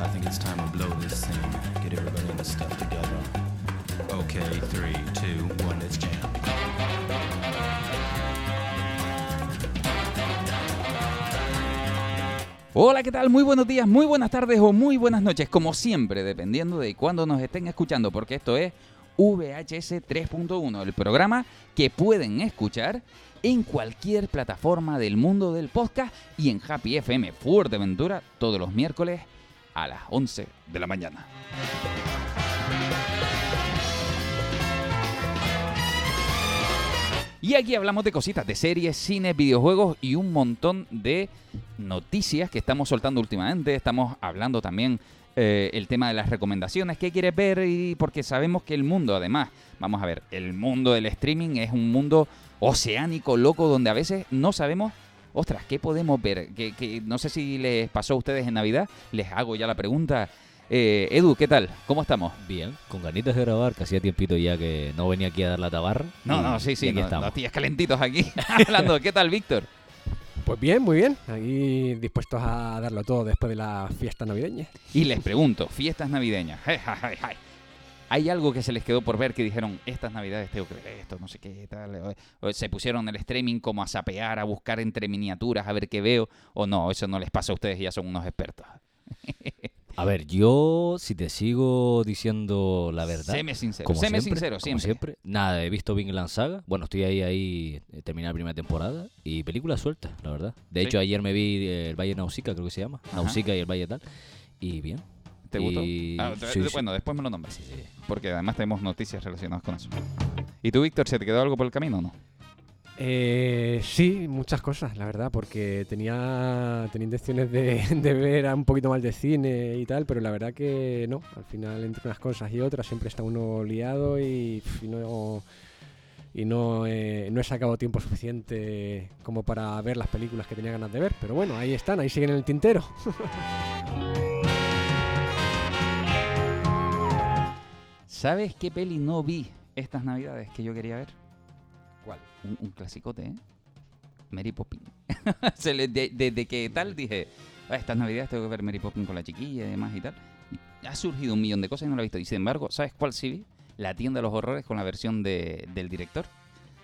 I think it's time to blow this. Get everybody in the stuff together. Okay, three, two, one, let's jam. Hola, ¿qué tal? Muy buenos días, muy buenas tardes o muy buenas noches, como siempre, dependiendo de cuándo nos estén escuchando, porque esto es VHS 3.1, el programa que pueden escuchar en cualquier plataforma del mundo del podcast y en Happy FM Fuerteventura todos los miércoles a las 11 de la mañana. Y aquí hablamos de cositas, de series, cines, videojuegos y un montón de noticias que estamos soltando últimamente. Estamos hablando también eh, el tema de las recomendaciones, qué quieres ver y porque sabemos que el mundo, además, vamos a ver, el mundo del streaming es un mundo oceánico, loco, donde a veces no sabemos, ostras, ¿qué podemos ver? Que, que no sé si les pasó a ustedes en Navidad, les hago ya la pregunta. Eh, Edu, ¿qué tal? ¿Cómo estamos? Bien, con ganitas de grabar, que hacía tiempito ya que no venía aquí a dar la tabarra. No, no, sí, sí, aquí no, estamos. los tíos calentitos aquí hablando. ¿Qué tal, Víctor? Pues bien, muy bien. Aquí dispuestos a darlo todo después de la fiesta navideña. Y les pregunto, fiestas navideñas. Hey, hey, hey, hey. ¿Hay algo que se les quedó por ver que dijeron, estas navidades tengo que ver esto, no sé qué, tal? Se pusieron el streaming como a sapear, a buscar entre miniaturas, a ver qué veo, o no, eso no les pasa a ustedes, ya son unos expertos. A ver, yo, si te sigo diciendo la verdad. Séme sincero, como séme siempre, sincero, como siempre. Nada, he visto Vinland Saga. Bueno, estoy ahí, ahí, eh, terminé la primera temporada. Y película suelta, la verdad. De Sí. hecho, ayer me vi eh, el Valle Nausicaa, creo que se llama. Ajá. Nausicaa y el Valle tal. Y bien. ¿Te gustó? Y- Ah, sí, sí. Bueno, después me lo nombres, Sí, sí. porque además tenemos noticias relacionadas con eso. ¿Y tú, Víctor, se te quedó algo por el camino o no? Eh, sí, muchas cosas, la verdad, porque tenía, tenía intenciones de, de ver a un poquito más de cine y tal, pero la verdad que no. Al final, entre unas cosas y otras, siempre está uno liado y, y no, y no, eh, no he sacado tiempo suficiente como para ver las películas que tenía ganas de ver. Pero bueno, ahí están, ahí siguen en el tintero. ¿Sabes qué peli no vi estas navidades que yo quería ver? ¿Cuál? Un, un clasicote, ¿eh? Mary Poppins. Le- de- Desde que tal dije, "Ah, estas navidades tengo que ver Mary Poppins con la chiquilla y demás y tal. Y ha surgido un millón de cosas y no la he visto. Y sin embargo, ¿sabes cuál sí vi? La tienda de los horrores con la versión de- del director.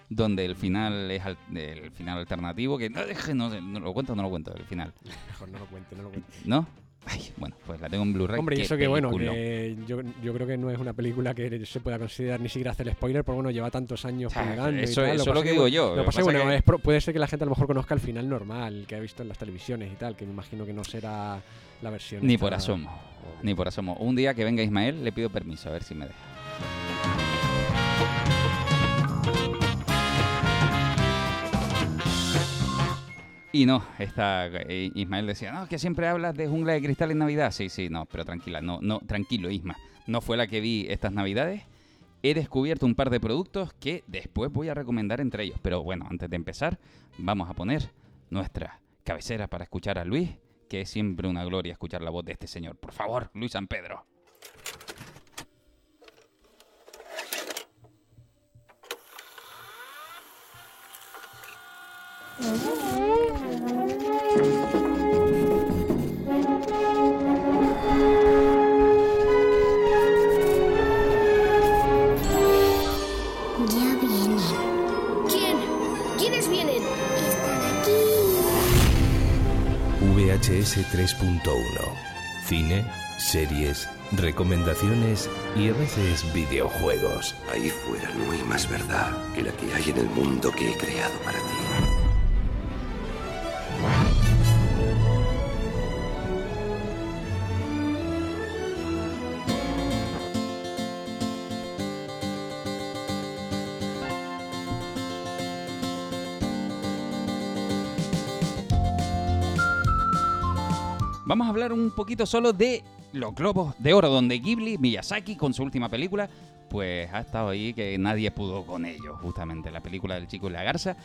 Donde el final es al- el final alternativo. Que no deje, no, no lo cuento o no lo cuento, el final. Mejor no lo cuente, no lo cuente. ¿No? Ay, bueno, pues la tengo en Blu-ray. Hombre, y eso que bueno, peliculón. que yo, yo creo que no es una película que se pueda considerar ni siquiera hacer spoiler, porque bueno, lleva tantos años Ah, pegando y eso- tal. eso es pasa lo que digo bueno, yo, Lo lo pasa que es bueno, es puede ser que la gente a lo mejor conozca el final normal que ha visto en las televisiones y tal, que me imagino que no será la versión. Ni esta- por asomo. Ni por asomo. Un día que venga Ismael, le pido permiso, a ver si me deja. Y no, está, eh, Ismael decía, no, que siempre hablas de jungla de cristal en Navidad. Sí, sí, no, pero tranquila, no, no, tranquilo, Isma. No fue la que vi estas Navidades. He descubierto un par de productos que después voy a recomendar entre ellos. Pero bueno, antes de empezar, vamos a poner nuestra cabecera para escuchar a Luis, que es siempre una gloria escuchar la voz de este señor. Por favor, Luis San Pedro. Ya vienen. ¿Quién? ¿Quiénes vienen? Están aquí. VHS 3.1. Cine, series, recomendaciones y a veces videojuegos. Ahí fuera no hay más verdad que la que hay en el mundo que he creado para ti. Vamos a hablar un poquito solo de los globos de oro, donde Ghibli, Miyazaki, con su última película, pues ha estado ahí que nadie pudo con ello, justamente la película del chico y la garza,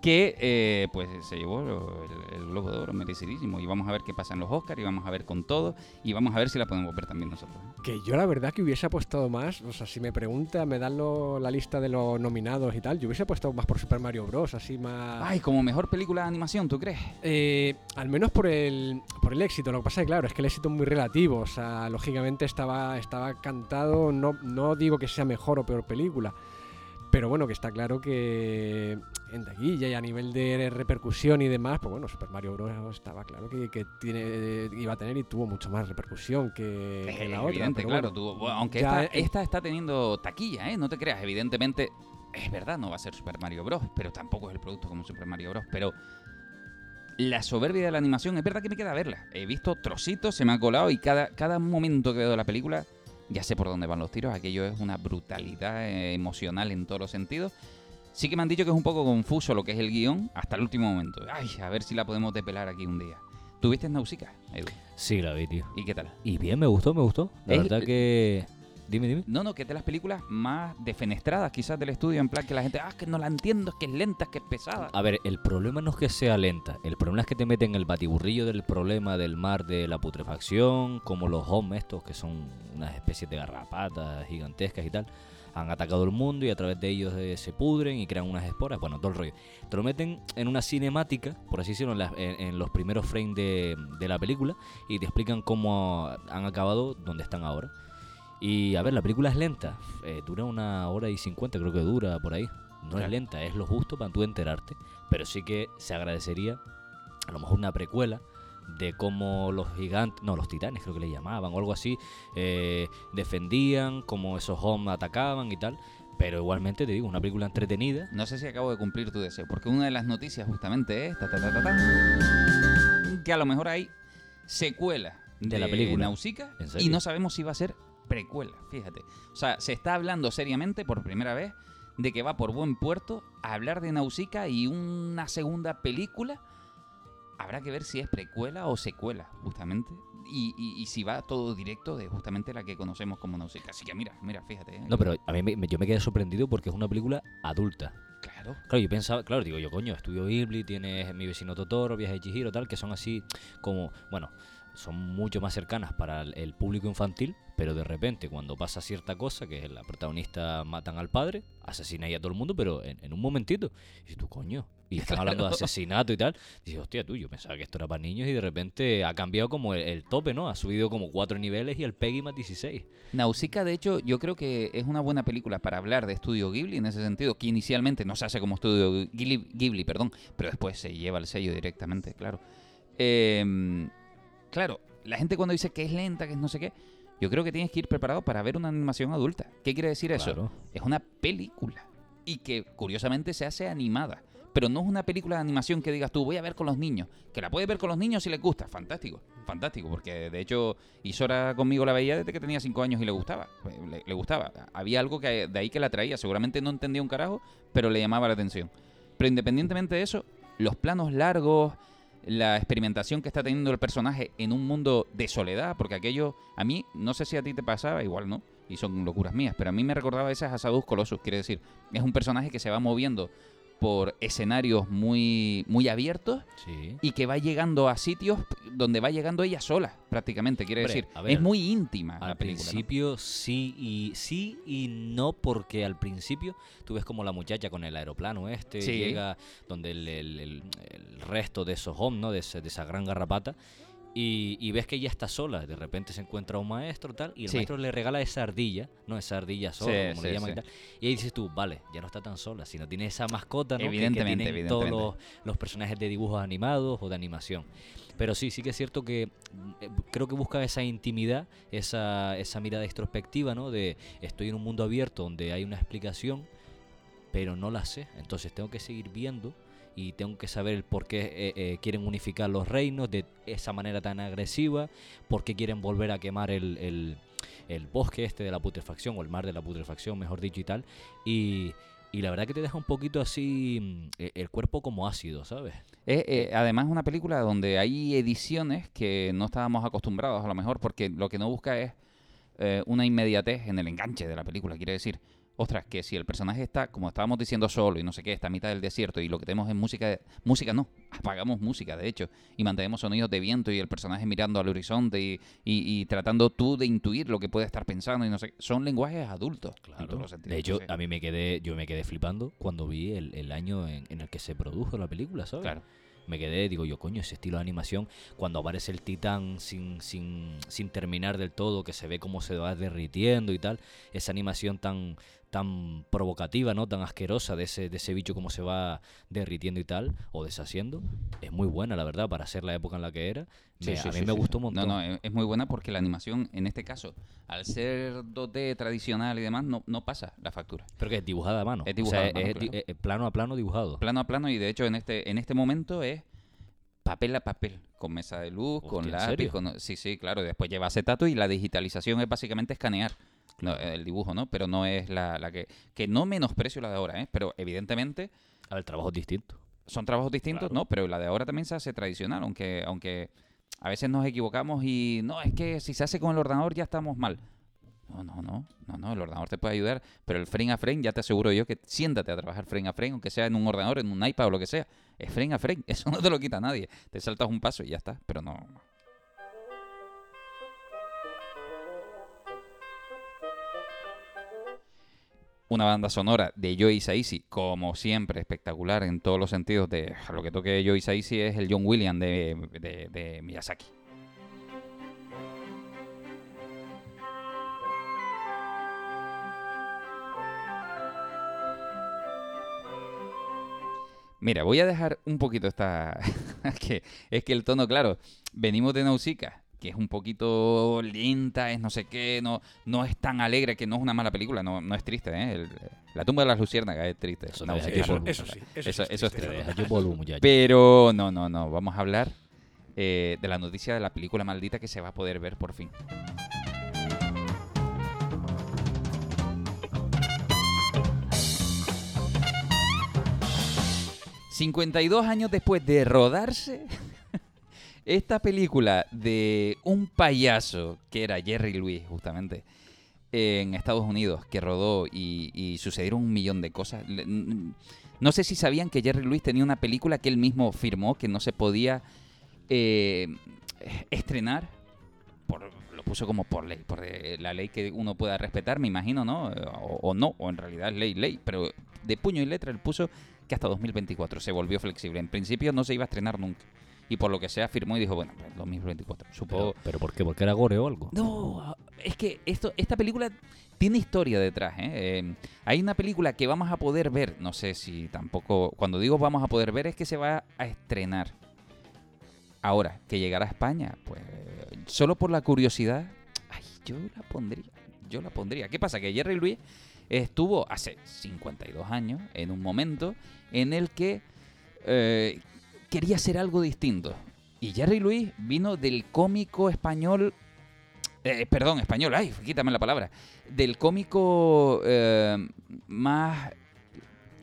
que eh, pues se llevó el, el Globo de Oro merecidísimo. Y vamos a ver qué pasa en los Oscars y vamos a ver con todo y vamos a ver si la podemos ver también nosotros. Que yo la verdad que hubiese apostado más, o sea, si me pregunta, me dan lo- la lista de los nominados y tal, yo hubiese apostado más por Super Mario Bros, así más... Ay, como mejor película de animación, ¿tú crees? Eh, al menos por el, por el éxito. Lo que pasa es que, claro, es que el éxito es muy relativo. O sea, lógicamente estaba, estaba cantado. No, no digo que sea mejor o peor película. Pero bueno, que está claro que en taquilla y a nivel de repercusión y demás, pues bueno, Super Mario Bros. estaba claro que, que tiene, iba a tener y tuvo mucho más repercusión que, que la otra. Evidente, pero claro. bueno, tuvo- bueno, aunque esta, esta está teniendo taquilla, ¿eh? No te creas, evidentemente. Es verdad, no va a ser Super Mario Bros. Pero tampoco es el producto como Super Mario Bros. Pero la soberbia de la animación, es verdad que me queda verla. He visto trocitos, se me ha colado y cada, cada momento que veo de la película ya sé por dónde van los tiros. Aquello es una brutalidad eh, emocional en todos los sentidos. Sí que me han dicho que es un poco confuso lo que es el guion hasta el último momento. Ay, a ver si la podemos depelar aquí un día. ¿Tuviste Nausicaa, Edu? Sí, la vi, tío. ¿Y qué tal? Y bien, me gustó, me gustó. La Es- verdad que... Dime, dime. No, no, que es de las películas más defenestradas quizás del estudio, en plan que la gente, ah, que no la entiendo, es que es lenta, es que es pesada. A ver, el problema no es que sea lenta. El problema es que te meten el batiburrillo del problema del mar de la putrefacción, como los hom estos, que son unas especies de garrapatas gigantescas y tal. Han atacado el mundo y a través de ellos eh, se pudren y crean unas esporas. Bueno, todo el rollo. Te lo meten en una cinemática, por así decirlo, en, en- en los primeros frames de, de la película y te explican cómo han acabado donde están ahora. Y a ver, la película es lenta. eh, dura una hora y cincuenta, creo que dura por ahí. No Claro. es lenta, es lo justo para tú enterarte. Pero sí que se agradecería a lo mejor una precuela de cómo los gigantes, no, los titanes creo que le llamaban o algo así, eh, defendían, cómo esos hombres atacaban y tal. Pero igualmente te digo, una película entretenida. No sé si acabo de cumplir tu deseo, porque una de las noticias justamente es ta, ta, ta, ta, ta, que a lo mejor hay secuela De la película. Nausicaa ¿En y no sabemos si va a ser precuela, fíjate. O sea, se está hablando seriamente por primera vez de que va por buen puerto a hablar de Nausicaa y una segunda película. Habrá que ver si es precuela o secuela, justamente. Y, y- y si va todo directo de justamente la que conocemos como Nausicaa. Así que mira, mira, fíjate. ¿eh? No, pero a mí me- yo me quedé sorprendido porque es una película adulta. Claro. Claro, yo pensaba, claro, digo yo, coño, estudio Ghibli, tienes Mi vecino Totoro, Viaje de Chihiro, tal, que son así como, bueno, son mucho más cercanas para el, el público infantil, pero de repente cuando pasa cierta cosa, que es la protagonista matan al padre, asesina ahí a todo el mundo, pero en, en un momentito. Y dices tú, coño, y están hablando de asesinato y tal. Dices, hostia, tú, yo pensaba que esto era para niños y de repente ha cambiado como el, el tope, ¿no? Ha subido como cuatro niveles y el Peggy más 16. Nausicaa, de hecho, yo creo que es una buena película para hablar de Estudio Ghibli en ese sentido, que inicialmente no se hace como Estudio Ghibli, Ghibli, perdón, pero después se lleva el sello directamente, claro. Eh, claro, la gente cuando dice que es lenta, que es no sé qué, yo creo que tienes que ir preparado para ver una animación adulta. ¿Qué quiere decir eso? Claro. Es una película y que curiosamente se hace animada. Pero no es una película de animación que digas tú, voy a ver con los niños. Que la puedes ver con los niños si les gusta. Fantástico, fantástico. Porque de hecho, Isora conmigo la veía desde que tenía 5 años y le gustaba. Le, le gustaba. Había algo que de ahí que la traía. Seguramente no entendía un carajo, pero le llamaba la atención. Pero independientemente de eso, los planos largos, la experimentación que está teniendo el personaje en un mundo de soledad, porque aquello, a mí, no sé si a ti te pasaba, igual no, y son locuras mías, pero a mí me recordaba esas Asadus Colossus, quiere decir, es un personaje que se va moviendo por escenarios muy, muy abiertos Sí. y que va llegando a sitios donde va llegando ella sola, prácticamente, quiere Hombre, decir, ver, es muy íntima la Al película. ¿no? principio sí y sí y no porque al principio tú ves como la muchacha con el aeroplano este Sí. llega donde el, el- el- el resto de esos hom, ¿no? De, ese- de esa gran garrapata y, y ves que ella está sola, de repente se encuentra un maestro tal y el Sí. maestro le regala esa ardilla, no esa ardilla sola, Sí, como sí, le llaman y tal. Y ahí dices tú, vale, ya no está tan sola, sino tiene esa mascota, ¿no? Que- que Evidentemente, tienen todos los, los personajes de dibujos animados o de animación. Pero sí, sí que es cierto que eh, creo que busca esa intimidad, esa, esa mirada introspectiva, ¿no? De estoy en un mundo abierto donde hay una explicación, pero no la sé. Entonces tengo que seguir viendo y tengo que saber por qué eh, eh, quieren unificar los reinos de esa manera tan agresiva, por qué quieren volver a quemar el, el- bosque este de la putrefacción, o el mar de la putrefacción, mejor dicho, y tal. Y, la verdad que te deja un poquito así mm, eh, el cuerpo como ácido, ¿sabes? Es, eh, además, una película donde hay ediciones que no estábamos acostumbrados a lo mejor, porque lo que no busca es eh, una inmediatez en el enganche de la película. Quiere decir, ostras, que si el personaje está, como estábamos diciendo, solo y no sé qué, está a mitad del desierto y lo que tenemos es música, música no, apagamos música, de hecho, y mantenemos sonidos de viento y el personaje mirando al horizonte y, y- y tratando tú de intuir lo que puede estar pensando y no sé, qué, son lenguajes adultos. en todos los sentidos. De hecho, a mí me quedé, yo me quedé flipando cuando vi el, el año en, en el que se produjo la película, ¿sabes? Claro. Me quedé, digo yo, coño, ese estilo de animación, cuando aparece el titán sin, sin, sin terminar del todo, que se ve cómo se va derritiendo y tal, esa animación tan, tan provocativa, ¿no? Tan asquerosa de ese, de ese bicho como se va derritiendo y tal, o deshaciendo, es muy buena, la verdad, para ser la época en la que era. Sí, Me- sí, a mí sí, me gustó un montón. No, no, es, es muy buena porque la animación, en este caso, al ser 2D tradicional y demás, no, no pasa la factura. Pero que es dibujada a mano. Es o dibujada sea, a mano, es claro. eh, plano a plano dibujado. Plano a plano y de hecho en este, en este momento es papel a papel, con mesa de luz, Hostia, con ¿en lápiz, con... Sí, sí, claro, después lleva acetato y la digitalización es básicamente escanear el dibujo, ¿no? Pero no es la, la que... Que no menosprecio la de ahora, ¿eh? Pero evidentemente A ver, trabajo distinto. son trabajos distintos, Claro. ¿no? Pero la de ahora también se hace tradicional, aunque, aunque a veces nos equivocamos y no, es que si se hace con el ordenador ya estamos mal. No, no, no, no, no, el ordenador te puede ayudar, pero el frame a frame ya te aseguro yo que siéntate a trabajar frame a frame, aunque sea en un ordenador, en un iPad o lo que sea, es frame a frame, eso no te lo quita nadie, te saltas un paso y ya está, pero no. Una banda sonora de Joe Saisi, como siempre, espectacular en todos los sentidos. De lo que toque Joe Saisi es el John Williams de, Miyazaki. Mira, voy a dejar un poquito esta. que es que el tono, claro, venimos de Nausicaa, que es un poquito lenta, es no sé qué, no, no es tan alegre, que no es una mala película, no, no es triste, ¿eh? El- la tumba de las luciérnagas es triste. Eso es Eso sí, eso, eso, sí eso es Te triste. Pero no, no, no. Vamos a hablar eh, de la noticia de la película maldita que se va a poder ver por fin. ...52 años después de rodarse... ...esta película de un payaso... ...que era Jerry Lewis, justamente... ...en Estados Unidos... ...que rodó y, sucedieron un millón de cosas... No sé si sabían que Jerry Lewis tenía una película que él mismo firmó que no se podía eh, estrenar. Por, lo puso como por ley, por eh, la ley que uno pueda respetar, me imagino, ¿no? O, o no, o en realidad es ley, ley. Pero de puño y letra él puso que hasta 2024 se volvió flexible. En principio no se iba a estrenar nunca. Y por lo que sea firmó y dijo, bueno, pues 2024. Supongo, Pero, ¿Pero por qué? ¿Porque era gore o algo? no, es que esto, esta película tiene historia detrás. ¿eh? Eh, hay una película que vamos a poder ver, no sé si tampoco, cuando digo vamos a poder ver es que se va a estrenar. Ahora, que llegará a España, pues solo por la curiosidad, ay, yo la pondría, yo la pondría. ¿Qué pasa? Que Jerry Lewis estuvo hace 52 años en un momento en el que eh, quería hacer algo distinto. Y Jerry Lewis vino del cómico español eh, perdón, español, ay, quítame la palabra. Del cómico eh, más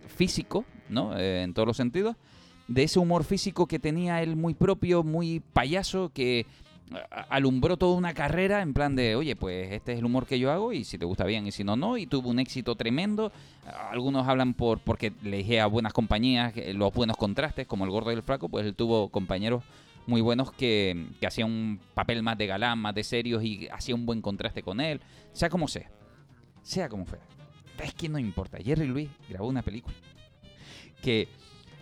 físico, ¿no? Eh, en todos los sentidos. De ese humor físico que tenía él muy propio, muy payaso, que alumbró toda una carrera en plan de, oye, pues este es el humor que yo hago y si te gusta bien y si no, no. Y tuvo un éxito tremendo. Algunos hablan por porque le dije a buenas compañías que los buenos contrastes, como el gordo y el flaco, pues él tuvo compañeros muy buenos que, que hacían un papel más de galán, más de serios y hacía un buen contraste con él. Sea como sea. Sea como fuera. Es que no importa. Jerry Lewis grabó una película que...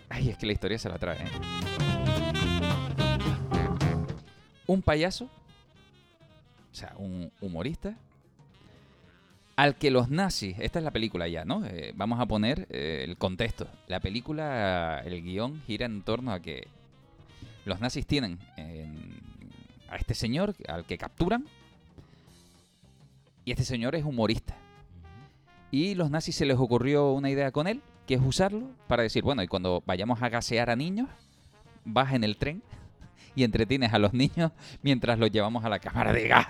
Ay, es que la historia se la trae. ¿eh? Un payaso, o sea, un humorista, al que los nazis, esta es la película ya, ¿no? Eh, vamos a poner eh, el contexto. La película, el guion gira en torno a que los nazis tienen en- a este señor al que capturan y este señor es humorista. Y los nazis se les ocurrió una idea con él, que es usarlo para decir, bueno, y cuando vayamos a gasear a niños, vas en el tren y entretienes a los niños mientras los llevamos a la cámara de gas.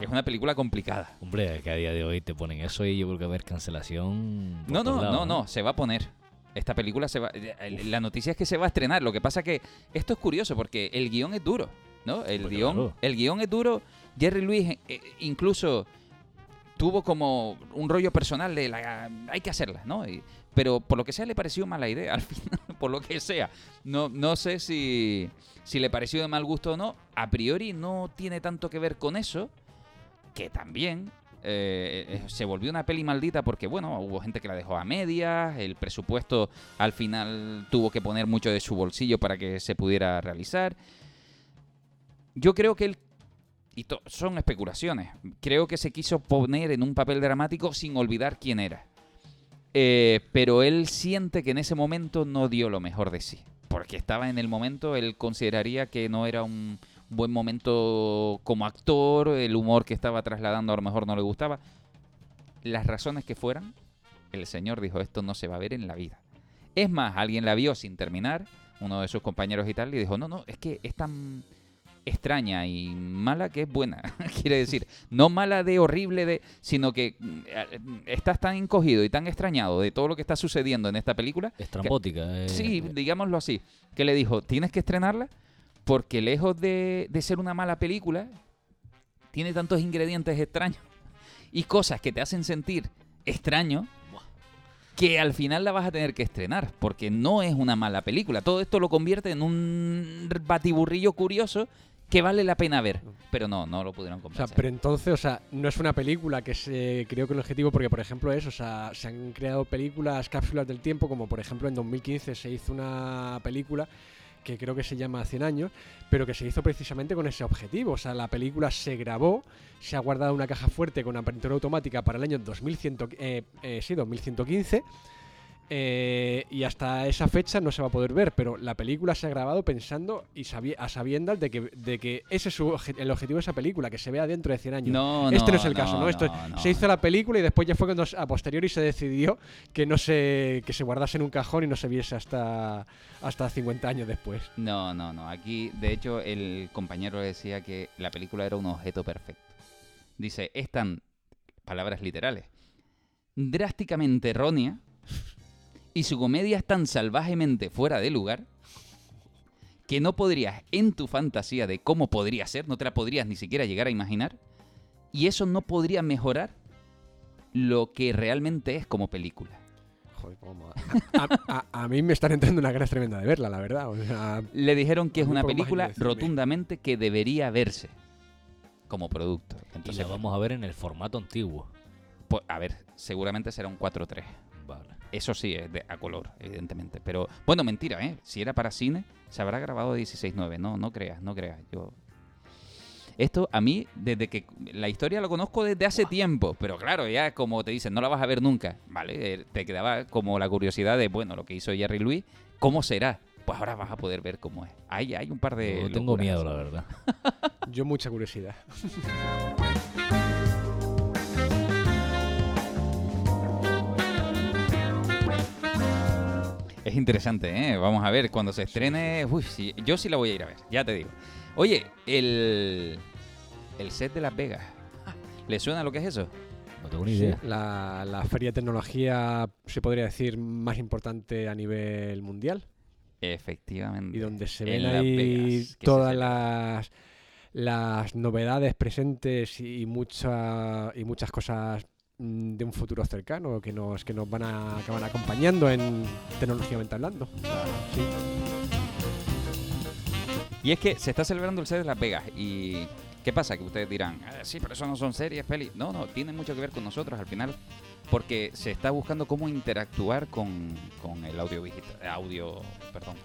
Es una película complicada. Hombre, que a día de hoy te ponen eso y yo creo que va a haber cancelación. No, no, lados, no, no, se va a poner. Esta película se va. eh, La noticia es que se va a estrenar. Lo que pasa que esto es curioso porque el guion es duro, ¿no? El Pues guion, claro. el guion es duro. Jerry Lewis, eh, incluso tuvo como un rollo personal de la, hay que hacerla, ¿no? Y- pero por lo que sea le pareció mala idea al final, por lo que sea. No, no sé si, si le pareció de mal gusto o no. A priori no tiene tanto que ver con eso, que también eh, eh, se volvió una peli maldita porque, bueno, hubo gente que la dejó a medias, el presupuesto al final tuvo que poner mucho de su bolsillo para que se pudiera realizar. Yo creo que él, y son especulaciones, creo que se quiso poner en un papel dramático sin olvidar quién era. Eh, pero él siente que en ese momento no dio lo mejor de sí. Porque estaba en el momento, él consideraría que no era un buen momento como actor, el humor que estaba trasladando a lo mejor no le gustaba. Las razones que fueran, el señor dijo, esto no se va a ver en la vida. Es más, alguien la vio sin terminar, uno de sus compañeros y tal, y dijo, no, no, es que es tan extraña y mala que es buena. Quiere decir, no mala de horrible, de, sino que eh, estás tan encogido y tan extrañado de todo lo que está sucediendo en esta película. Estrambótica. eh, Sí, digámoslo así. Que le dijo, tienes que estrenarla porque lejos de, de ser una mala película, tiene tantos ingredientes extraños y cosas que te hacen sentir extraño que al final la vas a tener que estrenar porque no es una mala película. Todo esto lo convierte en un batiburrillo curioso que vale la pena ver. Pero no, no lo pudieron O sea, pero entonces, o sea, no es una película que se creó con el objetivo, porque por ejemplo es, o sea, se han creado películas, cápsulas del tiempo, como por ejemplo en 2015 se hizo una película que creo que se llama 100 años, pero que se hizo precisamente con ese objetivo. O sea, la película se grabó, se ha guardado una caja fuerte con apertura automática para el año 2100, eh, eh, sí, 2115. Eh, y hasta esa fecha no se va a poder ver, pero la película se ha grabado pensando y sabi- a sabiendas de que, de que ese es su el objetivo de esa película, que se vea dentro de 100 años. no, este no, no, es el caso, ¿no? Esto no, se hizo la película y después ya fue cuando a posteriori se decidió que no se que se guardase en un cajón y no se viese hasta hasta 50 años después. No, no, no. Aquí, de hecho, el compañero decía que la película era un objeto perfecto. Dice, es tan, palabras literales, drásticamente errónea y su comedia es tan salvajemente fuera de lugar que no podrías, en tu fantasía de cómo podría ser, no te la podrías ni siquiera llegar a imaginar, y eso no podría mejorar lo que realmente es como película. Joder, cómo- a, a- a- a mí me están entrando una ganas tremenda de verla, la verdad. O sea, Le dijeron que es una película rotundamente que debería verse como producto. Y Entonces, la vamos a ver en el formato antiguo. pues, a ver, seguramente será un 4-3. Eso sí, es de, a color, evidentemente. Pero, bueno, mentira, ¿eh? Si era para cine, se habrá grabado 16-9. No, no creas, no creas. Yo... Esto a mí, desde que la historia lo conozco desde hace tiempo, pero claro, ya como te dicen, no la vas a ver nunca, ¿vale? Eh, Te quedaba como la curiosidad de, bueno, lo que hizo Jerry Louis, ¿cómo será? Pues ahora vas a poder ver cómo es. Hay, hay un par de... Yo tengo locuras. miedo, la verdad. yo mucha curiosidad. Es interesante, ¿eh? Vamos a ver, cuando se estrene... Uy, sí, yo sí la voy a ir a ver, ya te digo. Oye, el, el set de Las Vegas. ¿Le suena lo que es eso? No tengo ni Sí, idea. la, la feria de tecnología se podría decir más importante a nivel mundial Efectivamente. y donde se En ven Las ahí Vegas, todas las las novedades presentes y mucha, y muchas cosas de un futuro cercano que nos que nos van a van acompañando en tecnológicamente hablando. Y es que se está celebrando el set de Las Vegas y... ¿Qué pasa? Que ustedes dirán, "Ah, sí, pero eso no son series, pelis. No, no, tiene mucho que ver con nosotros al final, porque se está buscando cómo interactuar con, con el audio, audio, perdón,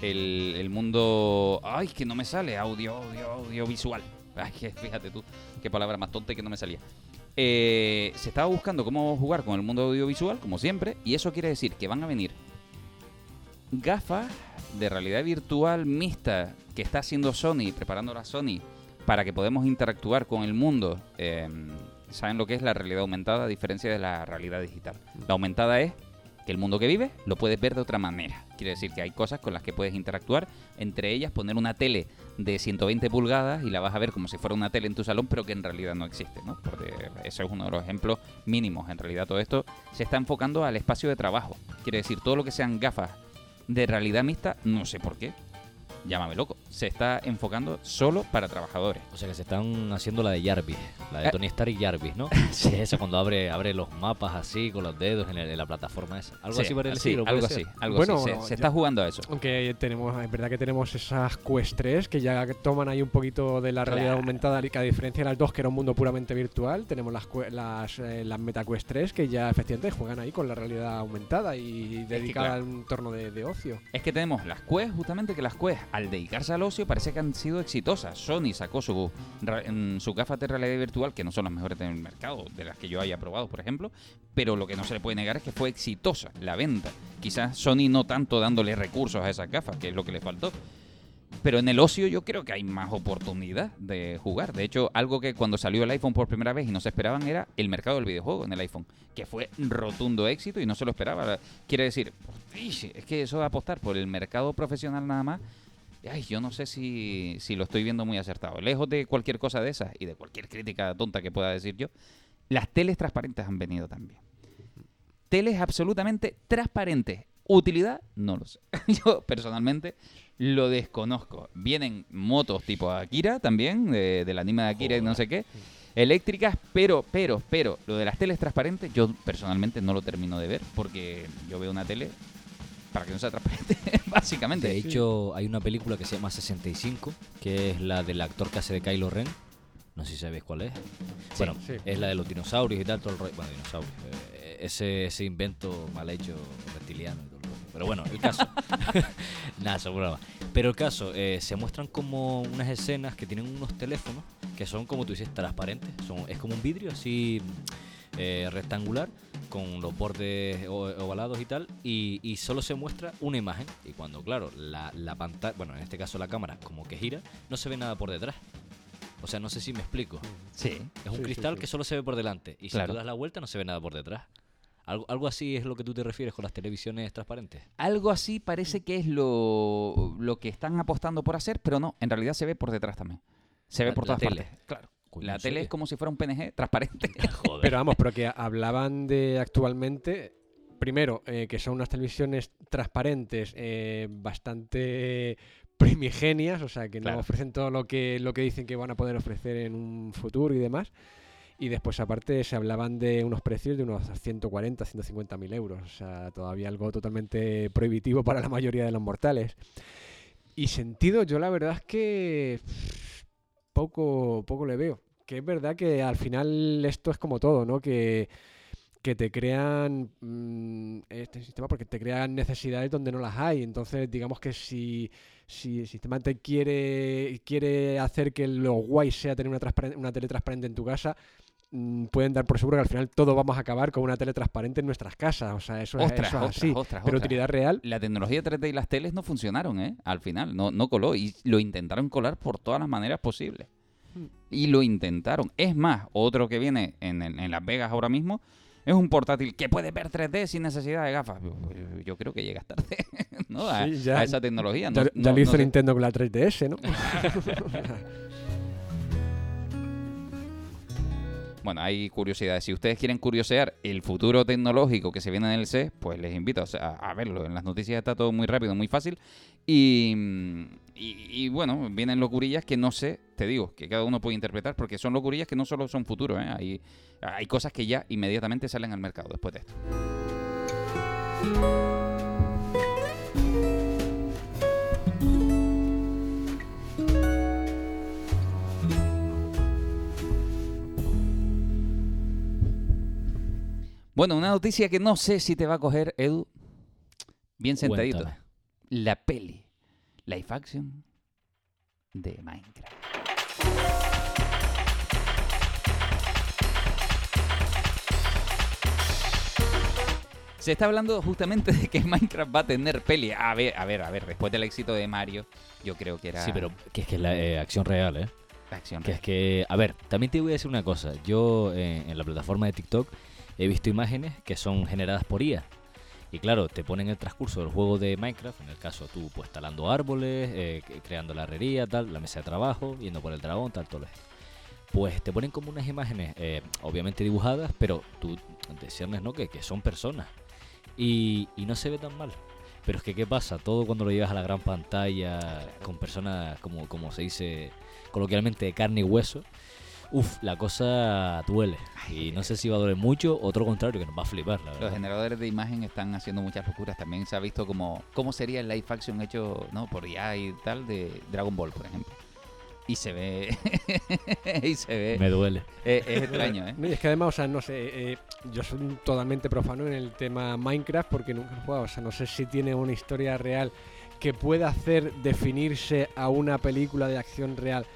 el, el mundo, ay, que no me sale, audio, audio, audiovisual. Ay, fíjate tú, qué palabra más tonta y que no me salía. Eh, se estaba buscando cómo jugar con el mundo audiovisual, como siempre, y eso quiere decir que van a venir gafas de realidad virtual mixta que está haciendo Sony, preparando la Sony para que podamos interactuar con el mundo. Eh, ¿Saben lo que es la realidad aumentada a diferencia de la realidad digital? La aumentada es que el mundo que vives lo puedes ver de otra manera. Quiere decir que hay cosas con las que puedes interactuar, entre ellas poner una tele de 120 pulgadas y la vas a ver como si fuera una tele en tu salón, pero que en realidad no existe, ¿no? Porque ese es uno de los ejemplos mínimos. En realidad todo esto se está enfocando al espacio de trabajo. Quiere decir, todo lo que sean gafas de realidad mixta, no sé por qué. Llámame loco. Se está enfocando solo para trabajadores. O sea que se están haciendo la de Jarvis, la de Eh. Tony Stark y Jarvis, ¿no? Sí, esa cuando abre, abre los mapas así con los dedos en, el- en la plataforma esa. Algo Sí, así por el sí, estilo. algo así, algo Bueno, así. Se, bueno, se yo- está jugando a eso. Aunque tenemos, es verdad que tenemos esas Quest 3 que ya toman ahí un poquito de la realidad Claro. aumentada, que a diferencia de las dos que era un mundo puramente virtual, tenemos las, eh, las Meta Quest 3 que ya efectivamente juegan ahí con la realidad aumentada y dedicada claro. a un entorno de, de ocio. Es que tenemos las Quest, justamente que las Quest, al dedicarse al ocio, parece que han sido exitosas. Sony sacó su, su gafas de realidad virtual, que no son las mejores del mercado, de las que yo haya probado, por ejemplo, pero lo que no se le puede negar es que fue exitosa la venta. Quizás Sony no tanto dándole recursos a esas gafas, que es lo que le faltó. Pero en el ocio yo creo que hay más oportunidad de jugar. De hecho, algo que cuando salió el iPhone por primera vez y no se esperaban era el mercado del videojuego en el iPhone, que fue rotundo éxito y no se lo esperaba. Quiere decir, "Ish, es que eso de apostar por el mercado profesional nada más, ay, yo no sé si, si lo estoy viendo muy acertado. Lejos de cualquier cosa de esas y de cualquier crítica tonta que pueda decir yo, las teles transparentes han venido también. Teles absolutamente transparentes. Utilidad, no lo sé. Yo personalmente lo desconozco. Vienen motos tipo Akira también, de- del anime de Akira y no sé qué. Eléctricas, pero, pero, pero, lo de las teles transparentes, yo personalmente no lo termino de ver porque yo veo una tele para que no sea transparente, básicamente. De hecho, hay una película que se llama 65, que es la del actor que hace de Kylo Ren. No sé si sabéis cuál es. bueno, sí. es la de los dinosaurios y tal, todo el rollo. Bueno, dinosaurios. eh, ese, ese invento mal hecho reptiliano y todo el rollo. Pero bueno, el caso. Nada, eso es broma. Pero el caso, eh, se muestran como unas escenas que tienen unos teléfonos que son, como tú dices, transparentes. Son, es como un vidrio así eh, rectangular con los bordes ovalados y tal, y, y solo se muestra una imagen. Y cuando, claro, la, la pantalla, bueno, en este caso la cámara, como que gira, no se ve nada por detrás. O sea, no sé si me explico. Sí. Es un Sí, cristal sí. que solo se ve por delante. Y Claro. si tú das la vuelta, no se ve nada por detrás. Algo, algo así es lo que tú te refieres con las televisiones transparentes. Algo así parece que es lo, lo que están apostando por hacer, pero no, en realidad se ve por detrás también. Se ve La- por todas tele. partes. Claro. Coño, la ¿en tele es como si fuera un PNG transparente. Joder. Pero vamos, pero que hablaban de actualmente, primero, eh, que son unas televisiones transparentes eh, bastante primigenias, o sea, que Claro. no ofrecen todo lo que, lo que dicen que van a poder ofrecer en un futuro y demás. Y después, aparte, se hablaban de unos precios de unos 140, 150 mil euros. O sea, todavía algo totalmente prohibitivo para la mayoría de los mortales. Y sentido, yo la verdad es que pff, poco, poco le veo. Que es verdad que al final esto es como todo, ¿no? Que, que te crean mm, este sistema porque te crean necesidades donde no las hay. Entonces, digamos que si, si el sistema te quiere, quiere hacer que lo guay sea tener una, una tele transparente en tu casa, pueden dar por seguro que al final todos vamos a acabar con una tele transparente en nuestras casas. O sea, eso, es- Ostras, eso es ostras, así. ostras, Pero utilidad real, La tecnología 3D y las teles no funcionaron, ¿eh? Al final, no, no coló. Y lo intentaron colar por todas las maneras posibles. Hmm. Y lo intentaron. Es más, otro que viene en, en- en Las Vegas ahora mismo es un portátil que puede ver 3D sin necesidad de gafas. Yo, yo creo que llegas tarde, ¿no? A, Sí, ya- a esa tecnología. ya, No- ya no- lo hizo no sé. Nintendo con la 3DS, ¿no? Bueno, hay curiosidades. Si ustedes quieren curiosear el futuro tecnológico que se viene en el CES, pues les invito a verlo. En las noticias está todo muy rápido, muy fácil. Y, bueno, vienen locurillas que no sé, te digo, que cada uno puede interpretar, porque son locurillas que no solo son futuros, ¿eh? hay cosas que ya inmediatamente salen al mercado después de esto. Bueno, una noticia que no sé si te va a coger, Edu. Bien sentadito. Cuéntame. La peli. Live action de Minecraft. Se está hablando justamente de que Minecraft va a tener peli. A ver, a ver, a ver. Después del éxito de Mario, yo creo que era Sí, pero que es que es la eh, acción real, ¿eh? acción. Que es que, a ver, también te voy a decir una cosa. Yo eh, en la plataforma de TikTok he visto imágenes que son generadas por IA. Y claro, te ponen el transcurso del juego de Minecraft, en el caso tú pues talando árboles, eh, creando la herrería, tal, la mesa de trabajo, yendo por el dragón, tal, todo eso. Pues te ponen como unas imágenes, eh, obviamente dibujadas, pero tú discernes, ¿no? Que, son personas. Y, y no se ve tan mal. Pero es que, ¿qué pasa? Todo cuando lo llevas a la gran pantalla, con personas, como, como se dice coloquialmente, de carne y hueso, uff, la cosa duele. Y no sé si va a doler mucho o otro contrario, que nos va a flipar, la Los verdad. generadores de imagen están haciendo muchas locuras. También se ha visto como cómo sería el live action hecho ¿no? por IA y tal de Dragon Ball, por ejemplo. Y se ve. y se ve. Me duele. eh, es extraño, ¿eh? No, y es que además, o sea, no sé, eh, yo soy totalmente profano en el tema Minecraft porque nunca he jugado, o sea, no sé si tiene una historia real que pueda hacer definirse a una película de acción real,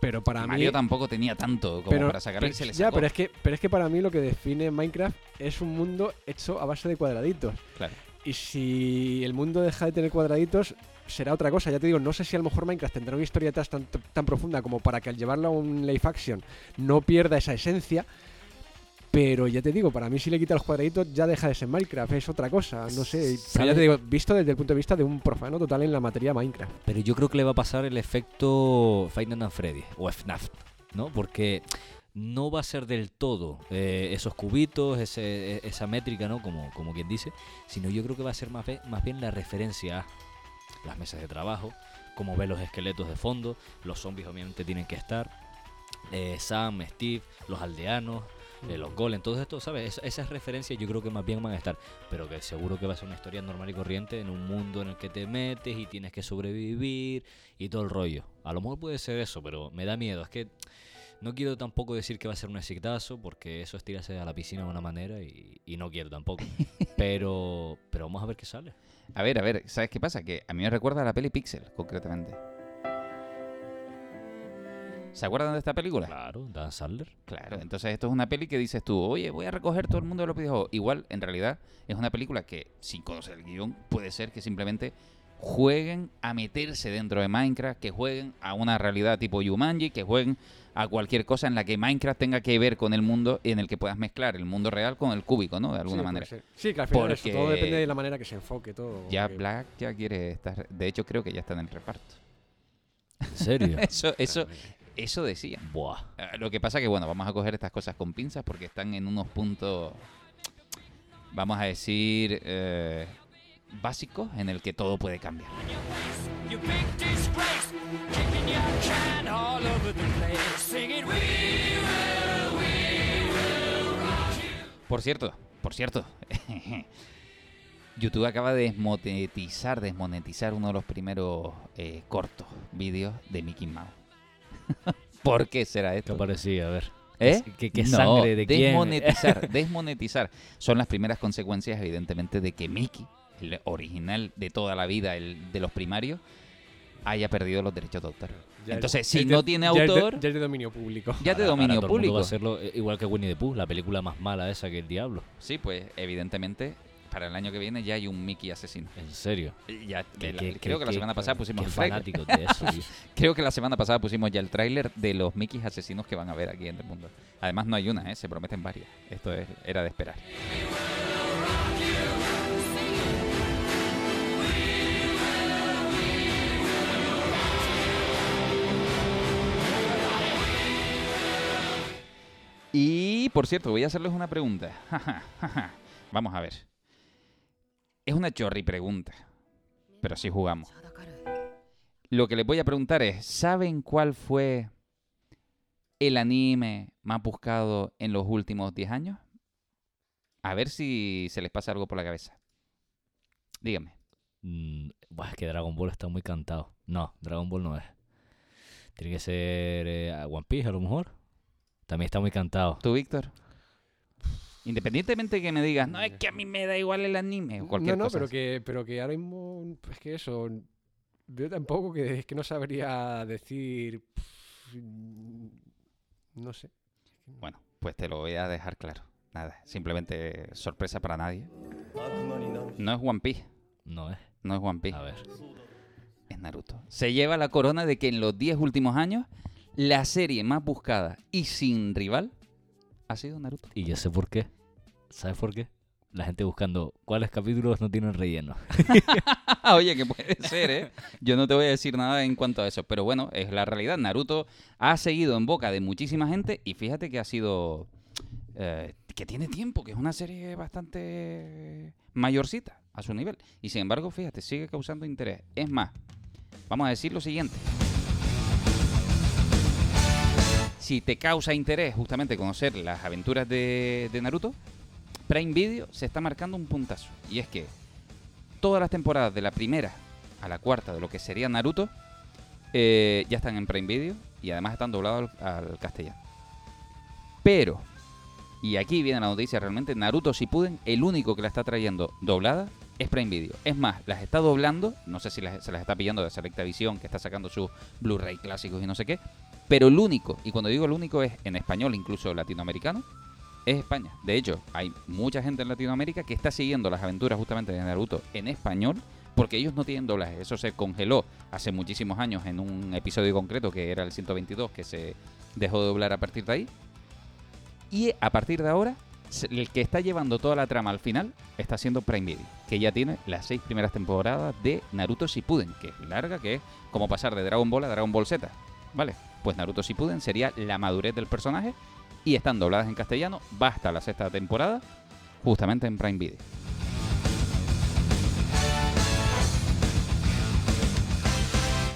pero para Mario mí... tampoco tenía tanto como pero, para sacarlo y pero- se le ya, pero es, que, pero es que para mí lo que define Minecraft es un mundo hecho a base de cuadraditos. Claro. Y si el mundo deja de tener cuadraditos, será otra cosa. Ya te digo, no sé si a lo mejor Minecraft tendrá una historia detrás tan, tan profunda como para que al llevarlo a un live action no pierda esa esencia. Pero ya te digo, para mí si le quita los cuadraditos ya deja de ser Minecraft, es otra cosa, no sé. Pero ya te digo, visto desde el punto de vista de un profano total en la materia Minecraft. Pero yo creo que le va a pasar el efecto Nights at Freddy o FNAF, ¿no? Porque no va a ser del todo eh, esos cubitos, ese- e- esa métrica, ¿no? Como, como quien dice, sino yo creo que va a ser más, be- más bien la referencia a las mesas de trabajo, cómo ve los esqueletos de fondo, los zombies obviamente tienen que estar, eh, Sam, Steve, los aldeanos, eh, los golems, todo esto, ¿sabes? Es- esas referencias yo creo que más bien van a estar, pero que seguro que va a ser una historia normal y corriente en un mundo en el que te metes y tienes que sobrevivir y todo el rollo. A lo mejor puede ser eso, pero me da miedo. Es que no quiero tampoco decir que va a ser un exitazo, porque eso es tirarse a la piscina de una manera y, y no quiero tampoco. pero, pero vamos a ver qué sale. A ver, a ver, ¿sabes qué pasa? Que a mí me recuerda a la peli Pixel, concretamente. ¿Se acuerdan de esta película? Claro, Dan Sandler. Claro, entonces esto es una peli que dices tú, oye, voy a recoger todo el mundo de los videojuegos. Igual, en realidad, es una película que, sin conocer el guion, puede ser que simplemente jueguen a meterse dentro de Minecraft, que jueguen a una realidad tipo Jumanji, que jueguen a cualquier cosa en la que Minecraft tenga que ver con el mundo y en el que puedas mezclar el mundo real con el cúbico, ¿no? De alguna Sí, manera. ser. Sí, que al final eso, Porque- todo depende de la manera que se enfoque todo. Ya porque- Black ya quiere estar, de hecho creo que ya está en el reparto. ¿En serio? Eso, eso, eso decía. Buah. Eh, Lo que pasa que, bueno, vamos a coger estas cosas con pinzas porque están en unos puntos, vamos a decir, eh, básicos en el que todo puede cambiar. Por cierto, por cierto, YouTube acaba de desmonetizar, desmonetizar uno de los primeros eh, cortos vídeos de Mickey Mouse. ¿Por qué será ¿Qué esto? parecía? A ver. ¿Eh? ¿Qué, qué No, sangre de quién? desmonetizar, desmonetizar. Son las primeras consecuencias, evidentemente, de que Mickey, el original de toda la vida, el de los primarios, haya perdido los derechos de autor. Ya es- Entonces, si de- no tiene autor, ya es de dominio público. ya es de Ahora- ahora dominio todo el mundo público. va a hacerlo eh, igual que Winnie the Pooh, la película más mala esa que el diablo. Sí, pues evidentemente, para el año que viene ya hay un Mickey asesino. En serio. Ya, Qué- la- qué- creo qué- que la semana pasada pusimos fanáticos de eso. Creo que la semana pasada pusimos ya el tráiler de los Mickey asesinos que van a ver aquí en el mundo. Además no hay una, ¿eh? se prometen varias. Esto es- era de esperar. Y por cierto, voy a hacerles una pregunta. Vamos a ver. Es una chorri pregunta, pero sí jugamos. Lo que les voy a preguntar es, ¿saben cuál fue el anime más buscado en los últimos 10 años? A ver si se les pasa algo por la cabeza. Díganme. Mm, buah, es que Dragon Ball está muy cantado. No, Dragon Ball no es. Tiene que ser eh, One Piece a lo mejor. También está muy cantado. ¿Tú, Víctor? Independientemente de que me digas, no, es que a mí me da igual el anime o No, cualquier no, cosa. pero que, pero que ahora mismo, es que eso, yo tampoco que es que no sabría decir, pff, no sé. Bueno, pues te lo voy a dejar claro. Nada, simplemente sorpresa para nadie. No es One Piece, No es. no es One Piece. A ver. es Naruto. Se lleva la corona de que en los 10 últimos años la serie más buscada y sin rival ha sido Naruto. Y yo sé por qué. ¿Sabes por qué? La gente buscando cuáles capítulos no tienen relleno. Oye, que puede ser, ¿eh? Yo no te voy a decir nada en cuanto a eso, pero bueno, es la realidad. Naruto ha seguido en boca de muchísima gente y fíjate que ha sido... eh, que tiene tiempo, que es una serie bastante mayorcita. a su nivel. Y sin embargo, fíjate, sigue causando interés. Es más, vamos a decir lo siguiente. Si te causa interés justamente conocer las aventuras de, de Naruto, Prime Video se está marcando un puntazo. Y es que todas las temporadas de la primera a la cuarta de lo que sería Naruto eh, ya están en Prime Video y además están doblados al, castellano. Pero, y aquí viene la noticia realmente, Naruto Shippuden, el único que la está trayendo doblada es Prime Video. Es más, las está doblando, no sé si se las está pillando de Selecta Visión, que está sacando sus Blu-ray clásicos y no sé qué, pero el único, y cuando digo el único es en español, incluso latinoamericano, es España. De hecho, hay mucha gente en Latinoamérica que está siguiendo las aventuras justamente de Naruto en español porque ellos no tienen doblaje. Eso se congeló hace muchísimos años en un episodio concreto que era el 122 que se dejó de doblar a partir de ahí. Y a partir de ahora, el que está llevando toda la trama al final está siendo Prime Video, que ya tiene las seis primeras temporadas de Naruto Shippuden, que es larga, que es como pasar de Dragon Ball a Dragon Ball Z. ¿Vale? Pues Naruto Shippuden sería la madurez del personaje y están dobladas en castellano, va hasta la sexta temporada, justamente en Prime Video.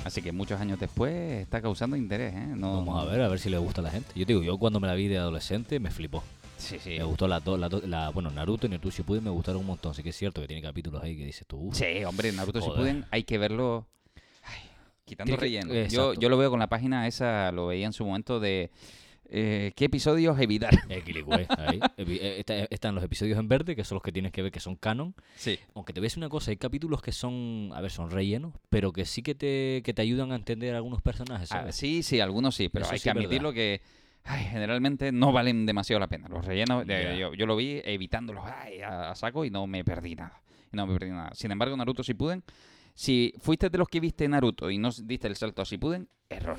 Así que muchos años después está causando interés, ¿eh? No, Vamos a ver, a ver si le gusta a la gente. Yo te digo, yo cuando me la vi de adolescente me flipó. Sí, sí. Me gustó las dos, la, bueno, Naruto y Naruto Shippuden me gustaron un montón. Sí que es cierto que tiene capítulos ahí que dices tú, "Uf". Sí, hombre, Naruto Joder. Shippuden hay que verlo ay, quitando que- relleno. Yo, yo lo veo con la página esa, lo veía en su momento de eh, qué episodios evitar. Ahí. Eh, está- están los episodios en verde, que son los que tienes que ver que son canon. Sí. Aunque te ves una cosa, hay capítulos que son, a ver, son rellenos, pero que sí que te, que te ayudan a entender algunos personajes, Ah, sí, sí, algunos sí, pero Eso hay sí que verdad. admitirlo que ay, generalmente no valen demasiado la pena. Los rellenos, eh, Ya. yo, yo lo vi evitándolos ay, a, a saco y no me perdí nada. No me perdí nada. Sin embargo, Naruto Shippuden, si fuiste de los que viste Naruto y no diste el salto a Shippuden, error.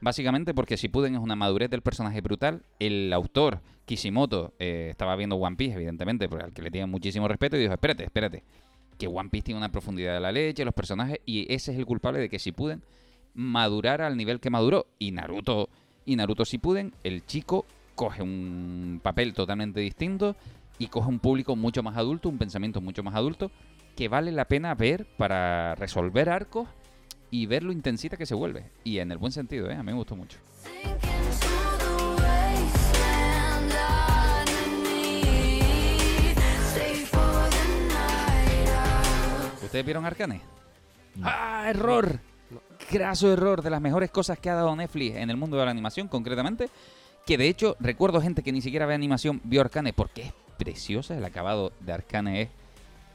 Básicamente porque Shippuden es una madurez del personaje brutal. El autor, Kishimoto, eh, estaba viendo One Piece, evidentemente, porque al que le tiene muchísimo respeto, y dijo, espérate, espérate, que One Piece tiene una profundidad de la leche, los personajes, y ese es el culpable de que Shippuden madurara al nivel que maduró. Y Naruto, y Naruto Shippuden, el chico coge un papel totalmente distinto y coge un público mucho más adulto, un pensamiento mucho más adulto, que vale la pena ver para resolver arcos y ver lo intensita que se vuelve. Y en el buen sentido, ¿eh? A mí me gustó mucho. ¿Ustedes vieron Arcane? ¡Ah, error! Graso error, de las mejores cosas que ha dado Netflix en el mundo de la animación, concretamente. Que de hecho, recuerdo gente que ni siquiera ve animación, vio Arcane porque es preciosa. El acabado de Arcane es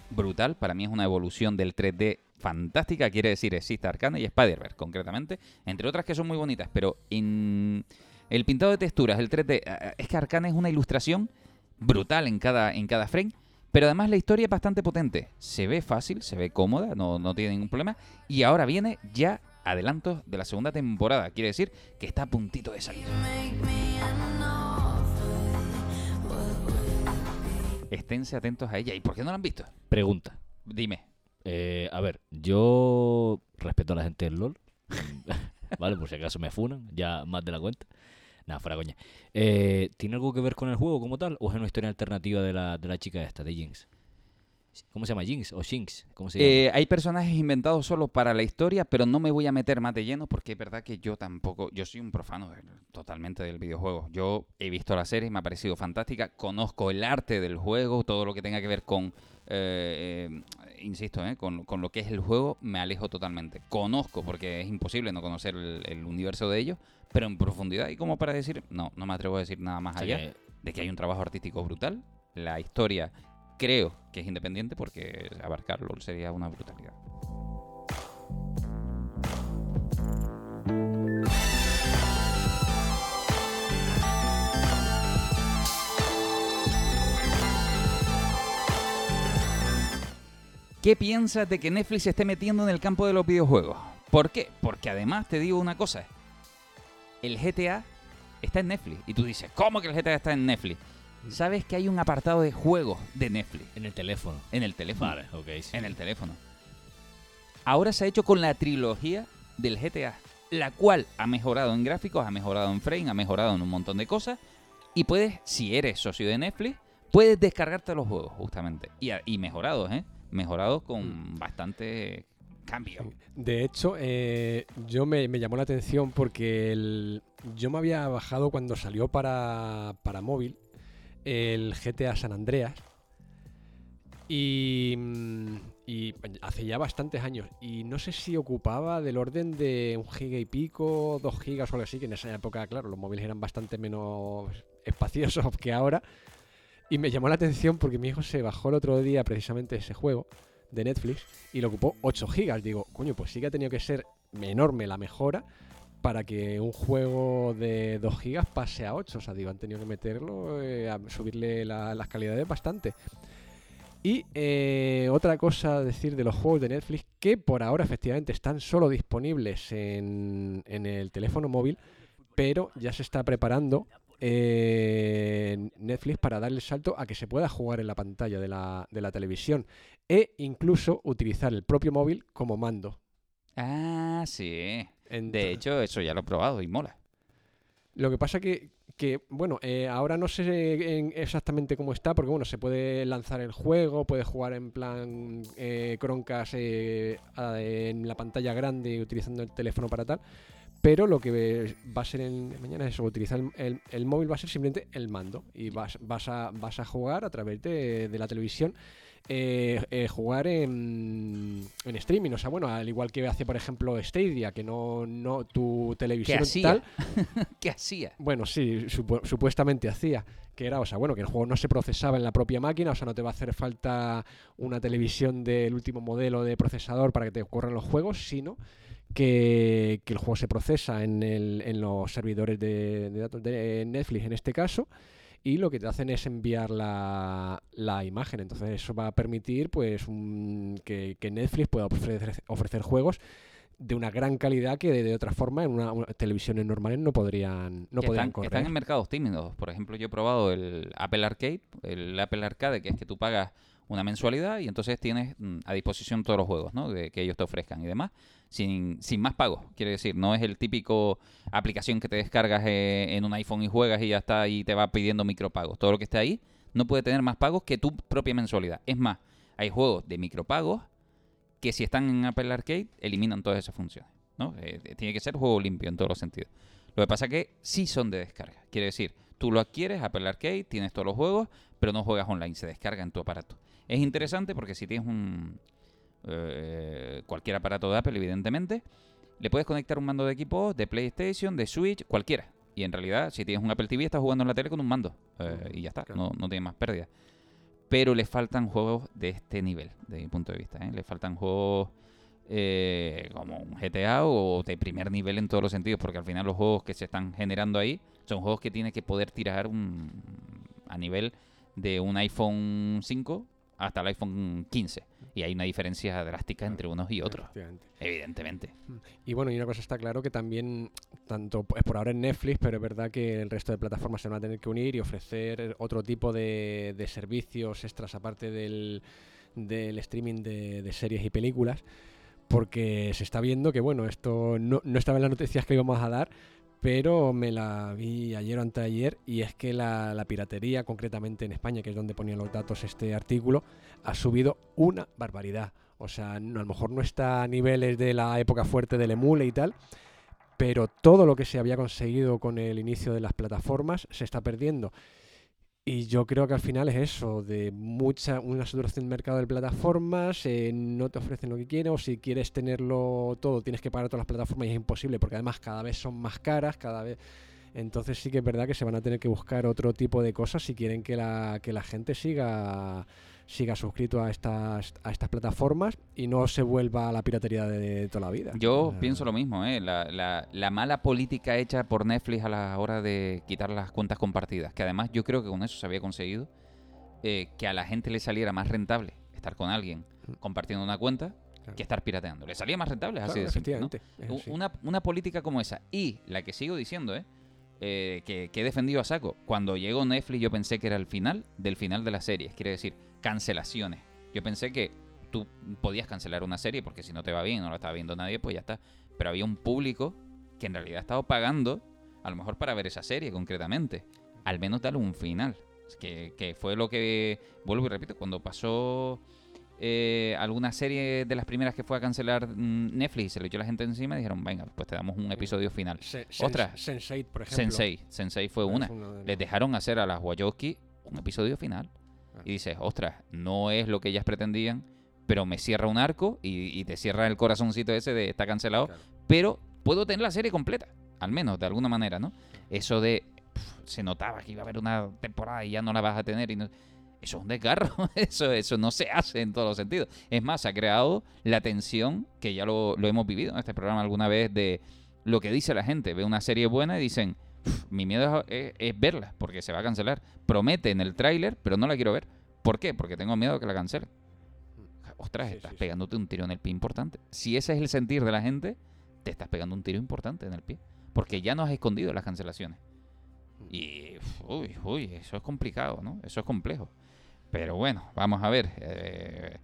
brutal. Para mí es una evolución del 3D fantástica. Quiere decir, existe Arcane y Spider-Verse, concretamente. Entre otras que son muy bonitas. Pero en el pintado de texturas, el 3D, eh, es que Arcane es una ilustración brutal en cada, en cada frame. Pero además la historia es bastante potente. Se ve fácil, se ve cómoda, no, no tiene ningún problema. Y ahora viene ya adelantos de la segunda temporada. Quiere decir que está a puntito de salir. Esténse atentos a ella. ¿Y por qué no la han visto? Pregunta. Dime. Eh, a ver, yo respeto a la gente del LOL. ¿Vale? Por si acaso me funan, ya más de la cuenta. Nada, fuera coña. Eh, ¿Tiene algo que ver con el juego como tal? ¿O es una historia alternativa de la, de la chica esta, de Jinx? ¿Cómo se llama? ¿Jinx o Shinx? ¿Cómo se llama? Eh, hay personajes inventados solo para la historia, pero no me voy a meter más de lleno porque es verdad que yo tampoco, yo soy un profano totalmente del videojuego. Yo he visto la serie, me ha parecido fantástica, conozco el arte del juego, todo lo que tenga que ver con, eh, eh, insisto, eh, con, con lo que es el juego, me alejo totalmente. Conozco, porque es imposible no conocer el, el universo de ellos, pero en profundidad y como para decir, no, no me atrevo a decir nada más allá que- de que hay un trabajo artístico brutal. La historia creo que es independiente porque abarcarlo sería una brutalidad. ¿Qué piensas de que Netflix se esté metiendo en el campo de los videojuegos? ¿Por qué? Porque además te digo una cosa. El GTA está en Netflix. Y tú dices, ¿cómo que el GTA está en Netflix? ¿Sabes que hay un apartado de juegos de Netflix En el teléfono. en el teléfono? Vale, ok. sí. En el teléfono. Ahora se ha hecho con la trilogía del GTA, la cual ha mejorado en gráficos, ha mejorado en frame, ha mejorado en un montón de cosas. Y puedes, si eres socio de Netflix, puedes descargarte los juegos, justamente. Y mejorados, ¿eh? Mejorados Mm. con bastante cambio. De hecho, eh, yo me, me llamó la atención porque el- yo me había bajado cuando salió para, para móvil el GTA San Andreas. Y, mm, y hace ya bastantes años. Y no sé si ocupaba del orden de un giga y pico, dos gigas o algo así, que en esa época, claro, los móviles eran bastante menos espaciosos que ahora. Y me llamó la atención porque mi hijo se bajó el otro día precisamente ese juego de Netflix y lo ocupó 8 gigas. Digo, coño, pues sí que ha tenido que ser enorme la mejora para que un juego de 2 gigas pase a 8. O sea, digo, han tenido que meterlo, eh, a subirle la- las calidades bastante. Y eh, otra cosa a decir de los juegos de Netflix, que por ahora efectivamente están solo disponibles en, en el teléfono móvil, pero ya se está preparando eh, Netflix para darle el salto a que se pueda jugar en la pantalla de la, de la televisión e incluso utilizar el propio móvil como mando. Ah, sí. De hecho, eso ya lo he probado y mola. Lo que pasa que, que bueno, eh, ahora no sé en- exactamente cómo está, porque bueno, se puede lanzar el juego, puede jugar en plan eh, Chromecast eh, en la pantalla grande utilizando el teléfono para tal, pero lo que va a ser en mañana es utilizar el, el- el móvil va a ser simplemente el mando y vas, vas, a, vas a jugar a través de, de la televisión. eh, eh, jugar en, en streaming, o sea, bueno, al igual que hace por ejemplo Stadia, que no, no tu ¿Qué televisión hacía? tal, ¿Qué hacía? bueno, sí, supu- supuestamente hacía. Que era, o sea, bueno, que el juego no se procesaba en la propia máquina, o sea, no te va a hacer falta una televisión del último modelo de procesador para que te corran los juegos, sino que, que el juego se procesa en, el- en los servidores de, de datos de Netflix en este caso, y lo que te hacen es enviar la, la imagen. Entonces eso va a permitir pues un- que, que Netflix pueda ofrecer, ofrecer juegos de una gran calidad que de, de otra forma en una, una- televisiones normales no podrían no podrían están, correr. están en mercados tímidos. Por ejemplo, yo he probado el Apple Arcade, el Apple Arcade, que es que tú pagas una mensualidad y entonces tienes mm, a disposición todos los juegos ¿no? de, que ellos te ofrezcan y demás, sin, sin más pagos. Quiere decir, no es el típico aplicación que te descargas eh, en un iPhone y juegas y ya está y te va pidiendo micropagos. Todo lo que esté ahí no puede tener más pagos que tu propia mensualidad. Es más, hay juegos de micropagos que si están en Apple Arcade eliminan todas esas funciones. ¿no? Eh, tiene que ser juego limpio en todos los sentidos. Lo que pasa es que sí son de descarga. Quiere decir, tú lo adquieres, Apple Arcade, tienes todos los juegos, pero no juegas online, se descarga en tu aparato. Es interesante porque si tienes un eh, cualquier aparato de Apple, evidentemente, le puedes conectar un mando de equipo de PlayStation, de Switch, cualquiera. Y en realidad, si tienes un Apple TV, estás jugando en la tele con un mando. eh, y ya está, Claro. no, no tiene más pérdida. Pero le faltan juegos de este nivel, desde mi punto de vista. ¿eh? Le faltan juegos como un GTA o de primer nivel en todos los sentidos, porque al final los juegos que se están generando ahí son juegos que tiene que poder tirar un, a nivel de un iPhone 5 hasta el iPhone 15. Y hay una diferencia drástica entre unos y otros, evidentemente. Y bueno, y una cosa está claro que también, tanto pues por ahora en Netflix, pero es verdad que el resto de plataformas se van a tener que unir y ofrecer otro tipo de, de servicios extras aparte del, del streaming de, de series y películas, porque se está viendo que, bueno, esto no, no estaba en las noticias que íbamos a dar, pero me la vi ayer o anteayer y es que la, piratería, concretamente en España, que es donde ponía los datos este artículo, ha subido una barbaridad. O sea, no- a lo mejor no está a niveles de la época fuerte del emule y tal, pero todo lo que se había conseguido con el inicio de las plataformas se está perdiendo. Y yo creo que al final es eso, de mucha, una saturación del mercado de plataformas, eh, no te ofrecen lo que quieres, o si quieres tenerlo todo, tienes que pagar todas las plataformas y es imposible, porque además cada vez son más caras, cada vez... Entonces sí que es verdad que se van a tener que buscar otro tipo de cosas si quieren que la, que la gente siga, siga suscrito a estas, a estas plataformas y no se vuelva a la piratería de, toda la vida. Yo pienso lo mismo, ¿eh? La, la- la mala política hecha por Netflix a la hora de quitar las cuentas compartidas, que además yo creo que con eso se había conseguido eh, que a la gente le saliera más rentable estar con alguien compartiendo una cuenta que estar pirateando. Le salía más rentable, así Claro, de simple, así. Una, una política como esa y la que sigo diciendo, ¿eh? Eh, que, que he defendido a saco. Cuando llegó Netflix yo pensé que era el final del final de las series. Quiere decir, cancelaciones. Yo pensé que tú podías cancelar una serie porque si no te va bien, no la estaba viendo nadie, pues ya está. Pero había un público que en realidad estaba pagando, a lo mejor para ver esa serie concretamente. Al menos darle un final. Que, que fue lo que, vuelvo y repito, cuando pasó eh, alguna serie de las primeras que fue a cancelar mm, Netflix y se le echó la gente encima, dijeron, venga, pues te damos un episodio final. Se- Ostras. Sense8, por ejemplo. Sensei, Sensei fue una. Les dejaron hacer a las Wachowski un episodio final. Y dices, ostras, no es lo que ellas pretendían, pero me cierra un arco y, y te cierra el corazoncito ese de está cancelado. Claro. Pero puedo tener la serie completa, al menos, de alguna manera, ¿no? Eso de, se notaba que iba a haber una temporada y ya no la vas a tener. y no- eso es un desgarro, eso, eso no se hace en todos los sentidos. Es más, se ha creado la tensión, que ya lo, lo hemos vivido en este programa alguna vez, de lo que dice la gente. Ve una serie buena y dicen, "Pf, mi miedo es, es- es verla, porque se va a cancelar. Promete en el tráiler, pero no la quiero ver. ¿Por qué? Porque tengo miedo de que la cancelen. Ostras, Sí, estás sí, sí. pegándote un tiro en el pie importante. Si ese es el sentir de la gente, te estás pegando un tiro importante en el pie. Porque ya no has escondido las cancelaciones. Y, uy, uy, eso es complicado, ¿no? Eso es complejo. Pero bueno, vamos a ver. eh,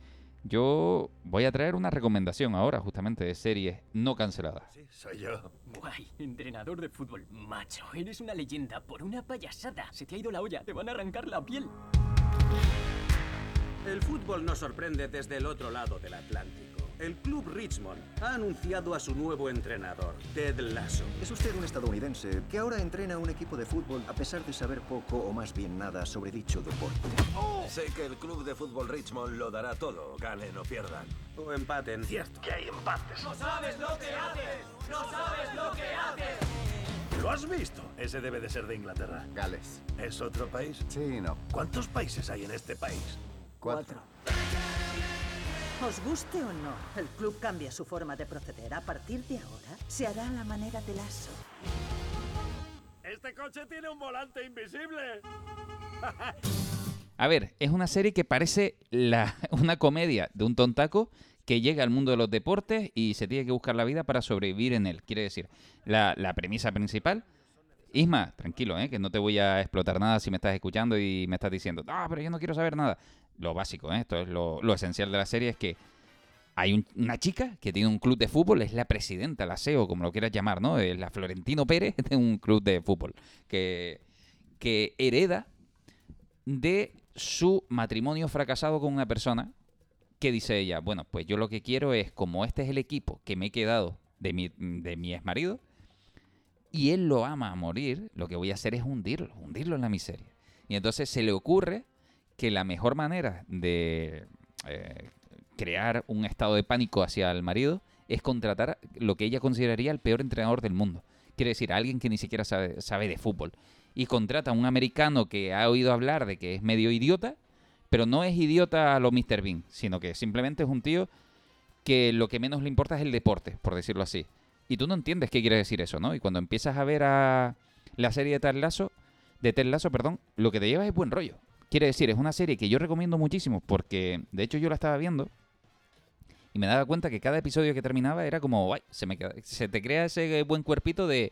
yo voy a traer una recomendación ahora, justamente, de series no canceladas. Sí, soy yo. Guay, entrenador de fútbol. Macho, eres una leyenda por una payasada. Se te ha ido la olla, te van a arrancar la piel. El fútbol nos sorprende desde el otro lado del Atlántico. El club Richmond ha anunciado a su nuevo entrenador, Ted Lasso. Es usted un estadounidense que ahora entrena a un equipo de fútbol a pesar de saber poco o más bien nada sobre dicho deporte. Sé que el club de fútbol Richmond lo dará todo, ganen o pierdan. O empaten. Cierto. Que hay empates. ¡No sabes lo que haces! ¡No sabes lo que haces! ¿Lo has visto? Ese debe de ser de Inglaterra. Gales. ¿Es otro país? Sí, no. ¿Cuántos países hay en este país? Cuatro. Os guste o no, el club cambia su forma de proceder. A partir de ahora, se hará a la manera de Lasso. ¡Este coche tiene un volante invisible! A ver, es una serie que parece la, una comedia de un tontaco que llega al mundo de los deportes y se tiene que buscar la vida para sobrevivir en él. Quiere decir, la, la premisa principal. Isma, tranquilo, ¿eh? que no te voy a explotar nada si me estás escuchando y me estás diciendo, ah, pero yo no quiero saber nada. Lo básico, ¿eh? esto es lo, esencial de la serie, es que hay un- una chica que tiene un club de fútbol, es la presidenta, la CEO, como lo quieras llamar, ¿no? Es la Florentino Pérez de un club de fútbol, que, que hereda de su matrimonio fracasado con una persona que dice ella, bueno, pues yo lo que quiero es, como este es el equipo que me he quedado de mi, de mi ex marido, y él lo ama a morir, lo que voy a hacer es hundirlo, hundirlo en la miseria. Y entonces se le ocurre que la mejor manera de eh, crear un estado de pánico hacia el marido es contratar lo que ella consideraría el peor entrenador del mundo. Quiere decir, alguien que ni siquiera sabe, sabe de fútbol. Y contrata a un americano que ha oído hablar de que es medio idiota, pero no es idiota a lo Mr. Bean, sino que simplemente es un tío que lo que menos le importa es el deporte, por decirlo así. Y tú no entiendes qué quiere decir eso, ¿no? Y cuando empiezas a ver a la serie de Ted Lasso, de Ted Lasso, perdón, lo que te lleva es buen rollo. Quiere decir, es una serie que yo recomiendo muchísimo porque, de hecho, yo la estaba viendo y me daba cuenta que cada episodio que terminaba era como, guay, se, te crea ese buen cuerpito de,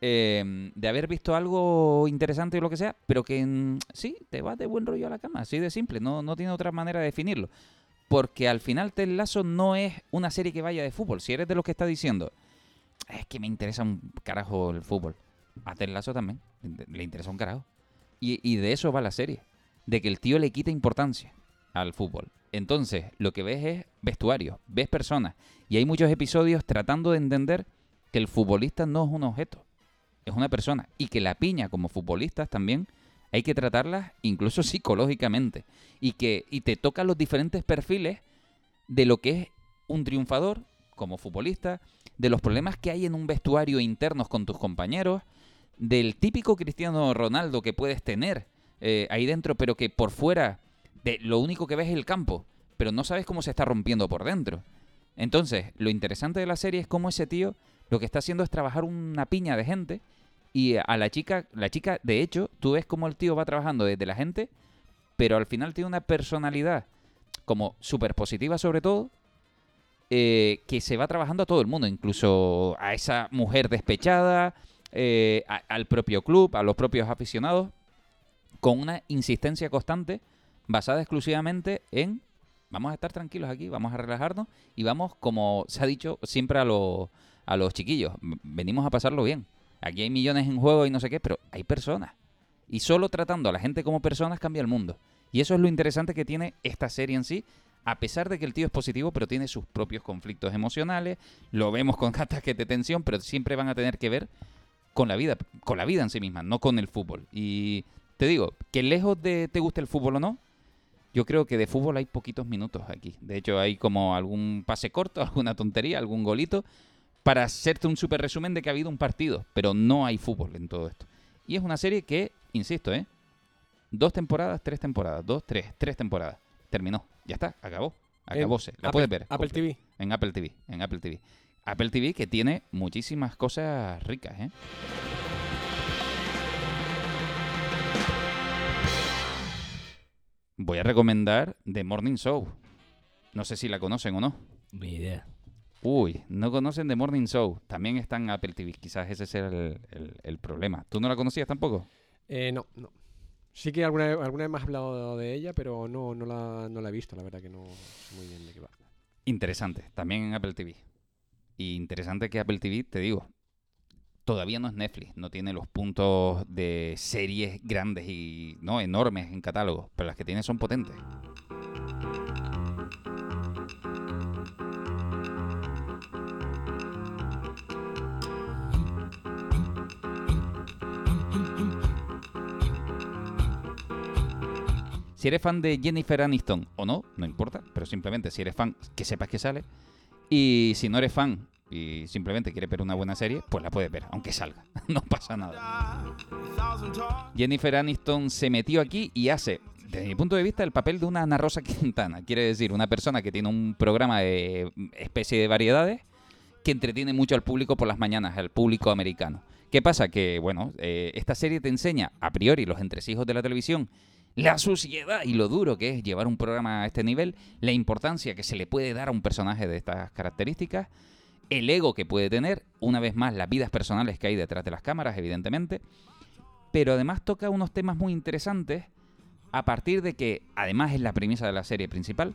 eh, de haber visto algo interesante o lo que sea, pero que mm, sí, te vas de buen rollo a la cama, así de simple, no, no tiene otra manera de definirlo. Porque al final Ted Lasso no es una serie que vaya de fútbol. Si eres de los que está diciendo, es que me interesa un carajo el fútbol. A Ted Lasso también, le interesa un carajo. Y de eso va la serie. De que el tío le quita importancia al fútbol. Entonces, lo que ves es vestuario, ves personas. Y hay muchos episodios tratando de entender que el futbolista no es un objeto, es una persona. Y que la piña como futbolistas también hay que tratarlas incluso psicológicamente. Y que y te tocan los diferentes perfiles de lo que es un triunfador como futbolista, de los problemas que hay en un vestuario internos con tus compañeros, del típico Cristiano Ronaldo que puedes tener eh, ahí dentro, pero que por fuera de lo único que ves es el campo, pero no sabes cómo se está rompiendo por dentro. Entonces, lo interesante de la serie es cómo ese tío lo que está haciendo es trabajar una piña de gente y a la chica, la chica, de hecho, tú ves cómo el tío va trabajando desde la gente, pero al final tiene una personalidad como súper positiva sobre todo, eh, que se va trabajando a todo el mundo, incluso a esa mujer despechada, eh, al propio club, a los propios aficionados, con una insistencia constante basada exclusivamente en vamos a estar tranquilos aquí, vamos a relajarnos y vamos, como se ha dicho siempre a, los a los chiquillos, venimos a pasarlo bien. Aquí hay millones en juego y no sé qué, pero hay personas. Y solo tratando a la gente como personas cambia el mundo. Y eso es lo interesante que tiene esta serie en sí. A pesar de que el tío es positivo, pero tiene sus propios conflictos emocionales. Lo vemos con ataques de tensión, pero siempre van a tener que ver con la vida, con la vida en sí misma, no con el fútbol. Y te digo, que lejos de te guste el fútbol o no, yo creo que de fútbol hay poquitos minutos aquí. De hecho, hay como algún pase corto, alguna tontería, algún golito, para hacerte un super resumen de que ha habido un partido, pero no hay fútbol en todo esto. Y es una serie que, insisto, ¿eh? Dos temporadas, tres temporadas, dos, tres, tres temporadas. Terminó, ya está, acabó. Acabóse. La Apple- puedes ver. Apple. TV. En Apple TV, en Apple TV. Apple TV que tiene muchísimas cosas ricas, ¿eh? Voy a recomendar The Morning Show. No sé si la conocen o no. Ni idea. Uy, no conocen The Morning Show. También está en Apple TV. Quizás ese sea el, el- el problema. ¿Tú no la conocías tampoco? Eh, no, no. Sí que alguna, vez- alguna vez me has hablado de ella, pero no, no, la, no la he visto, la verdad que no sé muy bien de qué va. Interesante. También en Apple TV. Y interesante que Apple TV, te digo, todavía no es Netflix. No tiene los puntos de series grandes y no enormes en catálogo. Pero las que tiene son potentes. Si eres fan de Jennifer Aniston o no, no importa, pero simplemente si eres fan, que sepas que sale. Y si no eres fan y simplemente quieres ver una buena serie, pues la puedes ver, aunque salga. no pasa nada. Jennifer Aniston se metió aquí y hace, desde mi punto de vista, el papel de una Ana Rosa Quintana. Quiere decir, una persona que tiene un programa de especie de variedades que entretiene mucho al público por las mañanas, al público americano. ¿Qué pasa? Que, bueno, eh, esta serie te enseña, a priori, los entresijos de la televisión, la suciedad y lo duro que es llevar un programa a este nivel, la importancia que se le puede dar a un personaje de estas características, el ego que puede tener, una vez más, las vidas personales que hay detrás de las cámaras, evidentemente, pero además toca unos temas muy interesantes a partir de que, además es la premisa de la serie principal,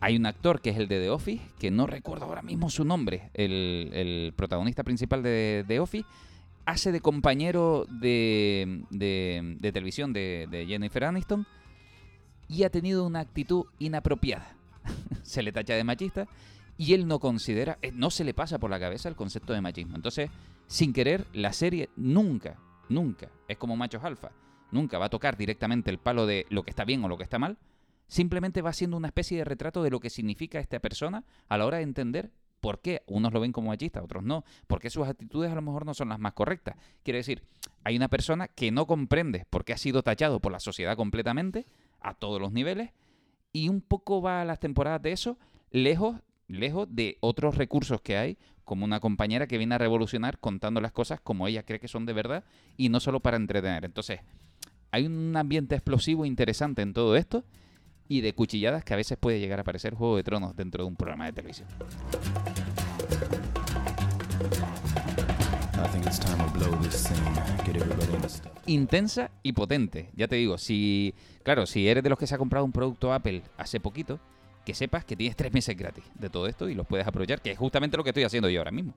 hay un actor que es el de The Office, que no recuerdo ahora mismo su nombre, el, protagonista principal de The Office, hace de compañero de, de- de televisión de, de Jennifer Aniston y ha tenido una actitud inapropiada. se le tacha de machista y él no considera, eh, no se le pasa por la cabeza el concepto de machismo. Entonces, sin querer, la serie nunca, nunca, es como machos alfa, nunca va a tocar directamente el palo de lo que está bien o lo que está mal, simplemente va siendo una especie de retrato de lo que significa esta persona a la hora de entender por qué unos lo ven como machista, otros no, por qué sus actitudes a lo mejor no son las más correctas. Quiere decir, hay una persona que no comprende por qué ha sido tachado por la sociedad completamente, a todos los niveles, y un poco va a las temporadas de eso, lejos, lejos de otros recursos que hay, como una compañera que viene a revolucionar contando las cosas como ella cree que son de verdad y no solo para entretener. Entonces, hay un ambiente explosivo interesante en todo esto y de cuchilladas que a veces puede llegar a parecer Juego de Tronos dentro de un programa de televisión. Intensa y potente. Ya te digo, si, claro, si eres de los que se ha comprado un producto Apple hace poquito, que sepas que tienes tres meses gratis de todo esto y los puedes aprovechar, que es justamente lo que estoy haciendo yo ahora mismo.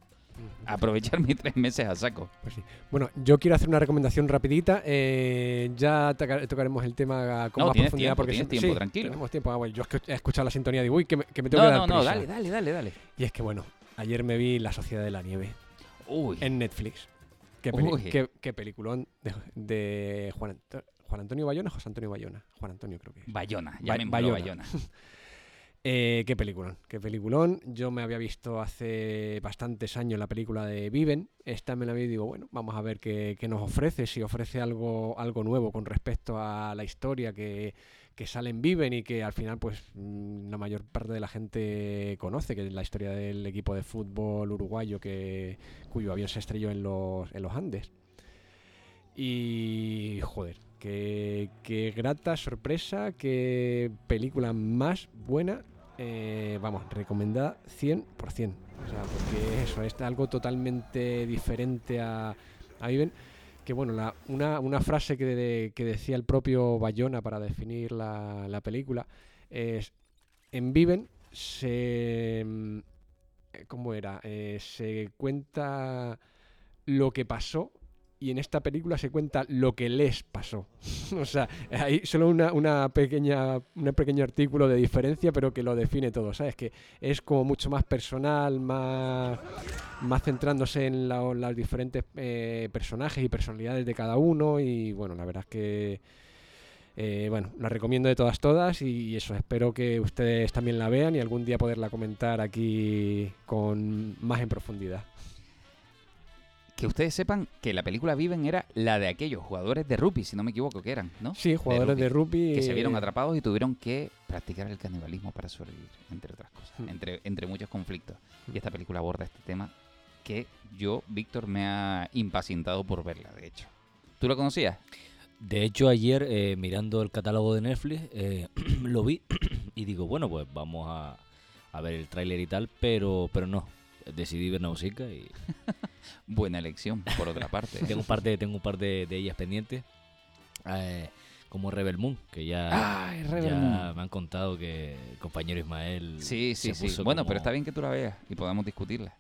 Aprovechar mis tres meses a saco. Pues sí. Bueno, yo quiero hacer una recomendación rapidita. eh, ya toca- tocaremos el tema con No, más profundidad tiempo, porque tienes sí, tiempo, sí, tranquilo. Tenemos tiempo. Ah, bueno, yo he escuchado la sintonía de uy, que me, que me tengo No, que dar no, no, prisa". dale, dale, dale, dale. Y es que bueno, ayer me vi La Sociedad de la Nieve Uy. en Netflix. Qué, peli- qué- qué peliculón de, de Juan, Anto- Juan Antonio Bayona, José Antonio Bayona. Juan Antonio creo que es. Bayona, Ba- llamémoslo Bayona. Eh, qué peliculón, qué peliculón. Yo me había visto hace bastantes años la película de Viven. Esta me la vi y digo, bueno, vamos a ver qué, nos ofrece, si ofrece algo, algo nuevo con respecto a la historia que, que sale en Viven y que al final, pues, mm, la mayor parte de la gente conoce, que es la historia del equipo de fútbol uruguayo que, cuyo avión se estrelló en los, en los Andes. Y joder, qué, qué grata sorpresa, qué película más buena. Eh, vamos, recomendada 100%. O sea, porque eso es algo totalmente diferente a, a. Que bueno, una, una frase que, que decía el propio Bayona para definir la, la película es: En Viven se. mm, ¿Cómo era? Eh, se cuenta lo que pasó y en esta película se cuenta lo que les pasó. o sea, hay solo una, una pequeña, un pequeño artículo de diferencia, pero que lo define todo, ¿sabes? Que es como mucho más personal, más, más centrándose en los diferentes eh, personajes y personalidades de cada uno. Y bueno, la verdad es que, eh, bueno, la recomiendo de todas, todas. Y eso, espero que ustedes también la vean y algún día poderla comentar aquí con más en profundidad. Que ustedes sepan que la película Viven era la de aquellos jugadores de rugby, si no me equivoco, que eran, ¿no? Sí, jugadores de rugby, Que se vieron eh, atrapados y tuvieron que practicar el canibalismo para sobrevivir, entre otras cosas, Mm. entre, entre muchos conflictos. Y esta película aborda este tema que yo, Víctor, me ha impacientado por verla, de hecho. ¿Tú la conocías? De hecho, ayer eh, mirando el catálogo de Netflix, eh, lo vi y digo, bueno, pues vamos a, a ver el tráiler y tal, pero, pero no. Decidí ver Nausicaa y... Buena elección, por otra parte. tengo un par de, tengo un par de, de ellas pendientes. eh, como Rebel Moon, que ya, Ay, Rebel ya Moon. me han contado que el compañero Ismael Sí, sí, se sí. puso Bueno, como- pero está bien que tú la veas y podamos discutirla.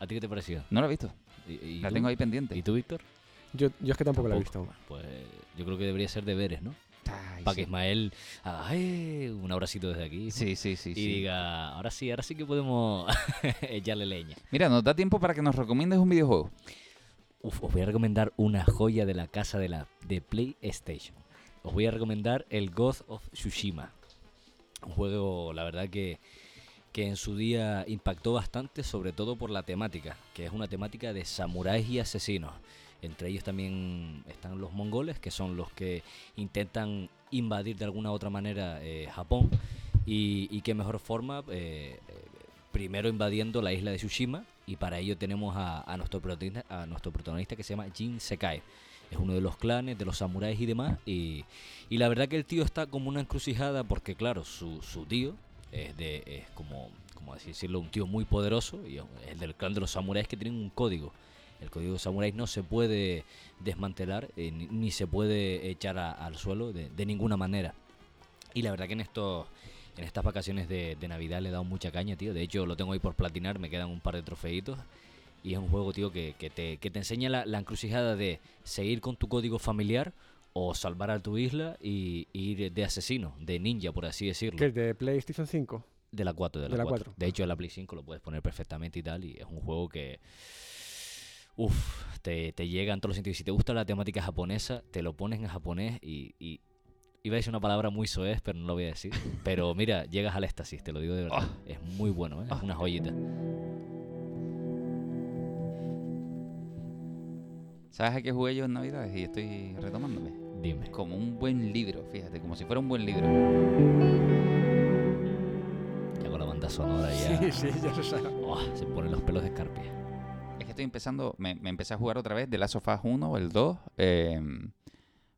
¿A ti qué te pareció? No la he visto. ¿Y- y la tú? tengo ahí pendiente. ¿Y tú, Víctor? Yo, yo es que tampoco la he visto. Pues, yo creo que debería ser deberes, ¿no? Para que sí. Ismael haga "Ay", un abracito desde aquí. Sí, sí, sí, Y sí. diga, ahora sí, ahora sí que podemos echarle leña. Mira, nos da tiempo para que nos recomiendes un videojuego. Uf, os voy a recomendar una joya de la casa de la de PlayStation. Os voy a recomendar el Ghost of Tsushima. Un juego, la verdad que, que en su día impactó bastante, sobre todo por la temática, que es una temática de samuráis y asesinos. Entre ellos también están los mongoles, que son los que intentan invadir de alguna otra manera eh, Japón. Y, y qué mejor forma, eh, eh, primero invadiendo la isla de Tsushima. Y para ello tenemos a, nuestro, protagonista, que se llama Jin Sekai. Es uno de los clanes, de los samuráis y demás. Y, la verdad que el tío está como una encrucijada porque, claro, su, tío es, como así decirlo, un tío muy poderoso. Y es del clan de los samuráis que tienen un código. El código de samuráis no se puede desmantelar eh, ni, ni se puede echar a- al suelo de, de ninguna manera. Y la verdad que en estos en estas vacaciones de, de Navidad le he dado mucha caña, tío. De hecho, lo tengo ahí por platinar, me quedan un par de trofeitos. Y es un juego, tío, que, que te, que te enseña la, la encrucijada de seguir con tu código familiar o salvar a tu isla y, y ir de asesino, de ninja, por así decirlo. ¿Qué es de PlayStation 5? De la 4, de la, De la 4. 4. De hecho, en la Play 5 lo puedes poner perfectamente y tal. Y es un juego que. Uf, te, te llega en todos los sentidos. Si te gusta la temática japonesa, te lo pones en japonés y. y iba a decir una palabra muy soez, pero no lo voy a decir. Pero mira, llegas al éxtasis, te lo digo de verdad. Es muy bueno, ¿eh? es una joyita. ¿Sabes a qué jugué yo en Navidades? Y estoy retomándome. Dime. Como un buen libro, fíjate, como si fuera un buen libro. Ya con la banda sonora ya. Sí, sí, ya lo sabes. Oh, se ponen los pelos de escarpia. Que estoy empezando, me, me empecé a jugar otra vez de Last of Us 1 o el 2 eh,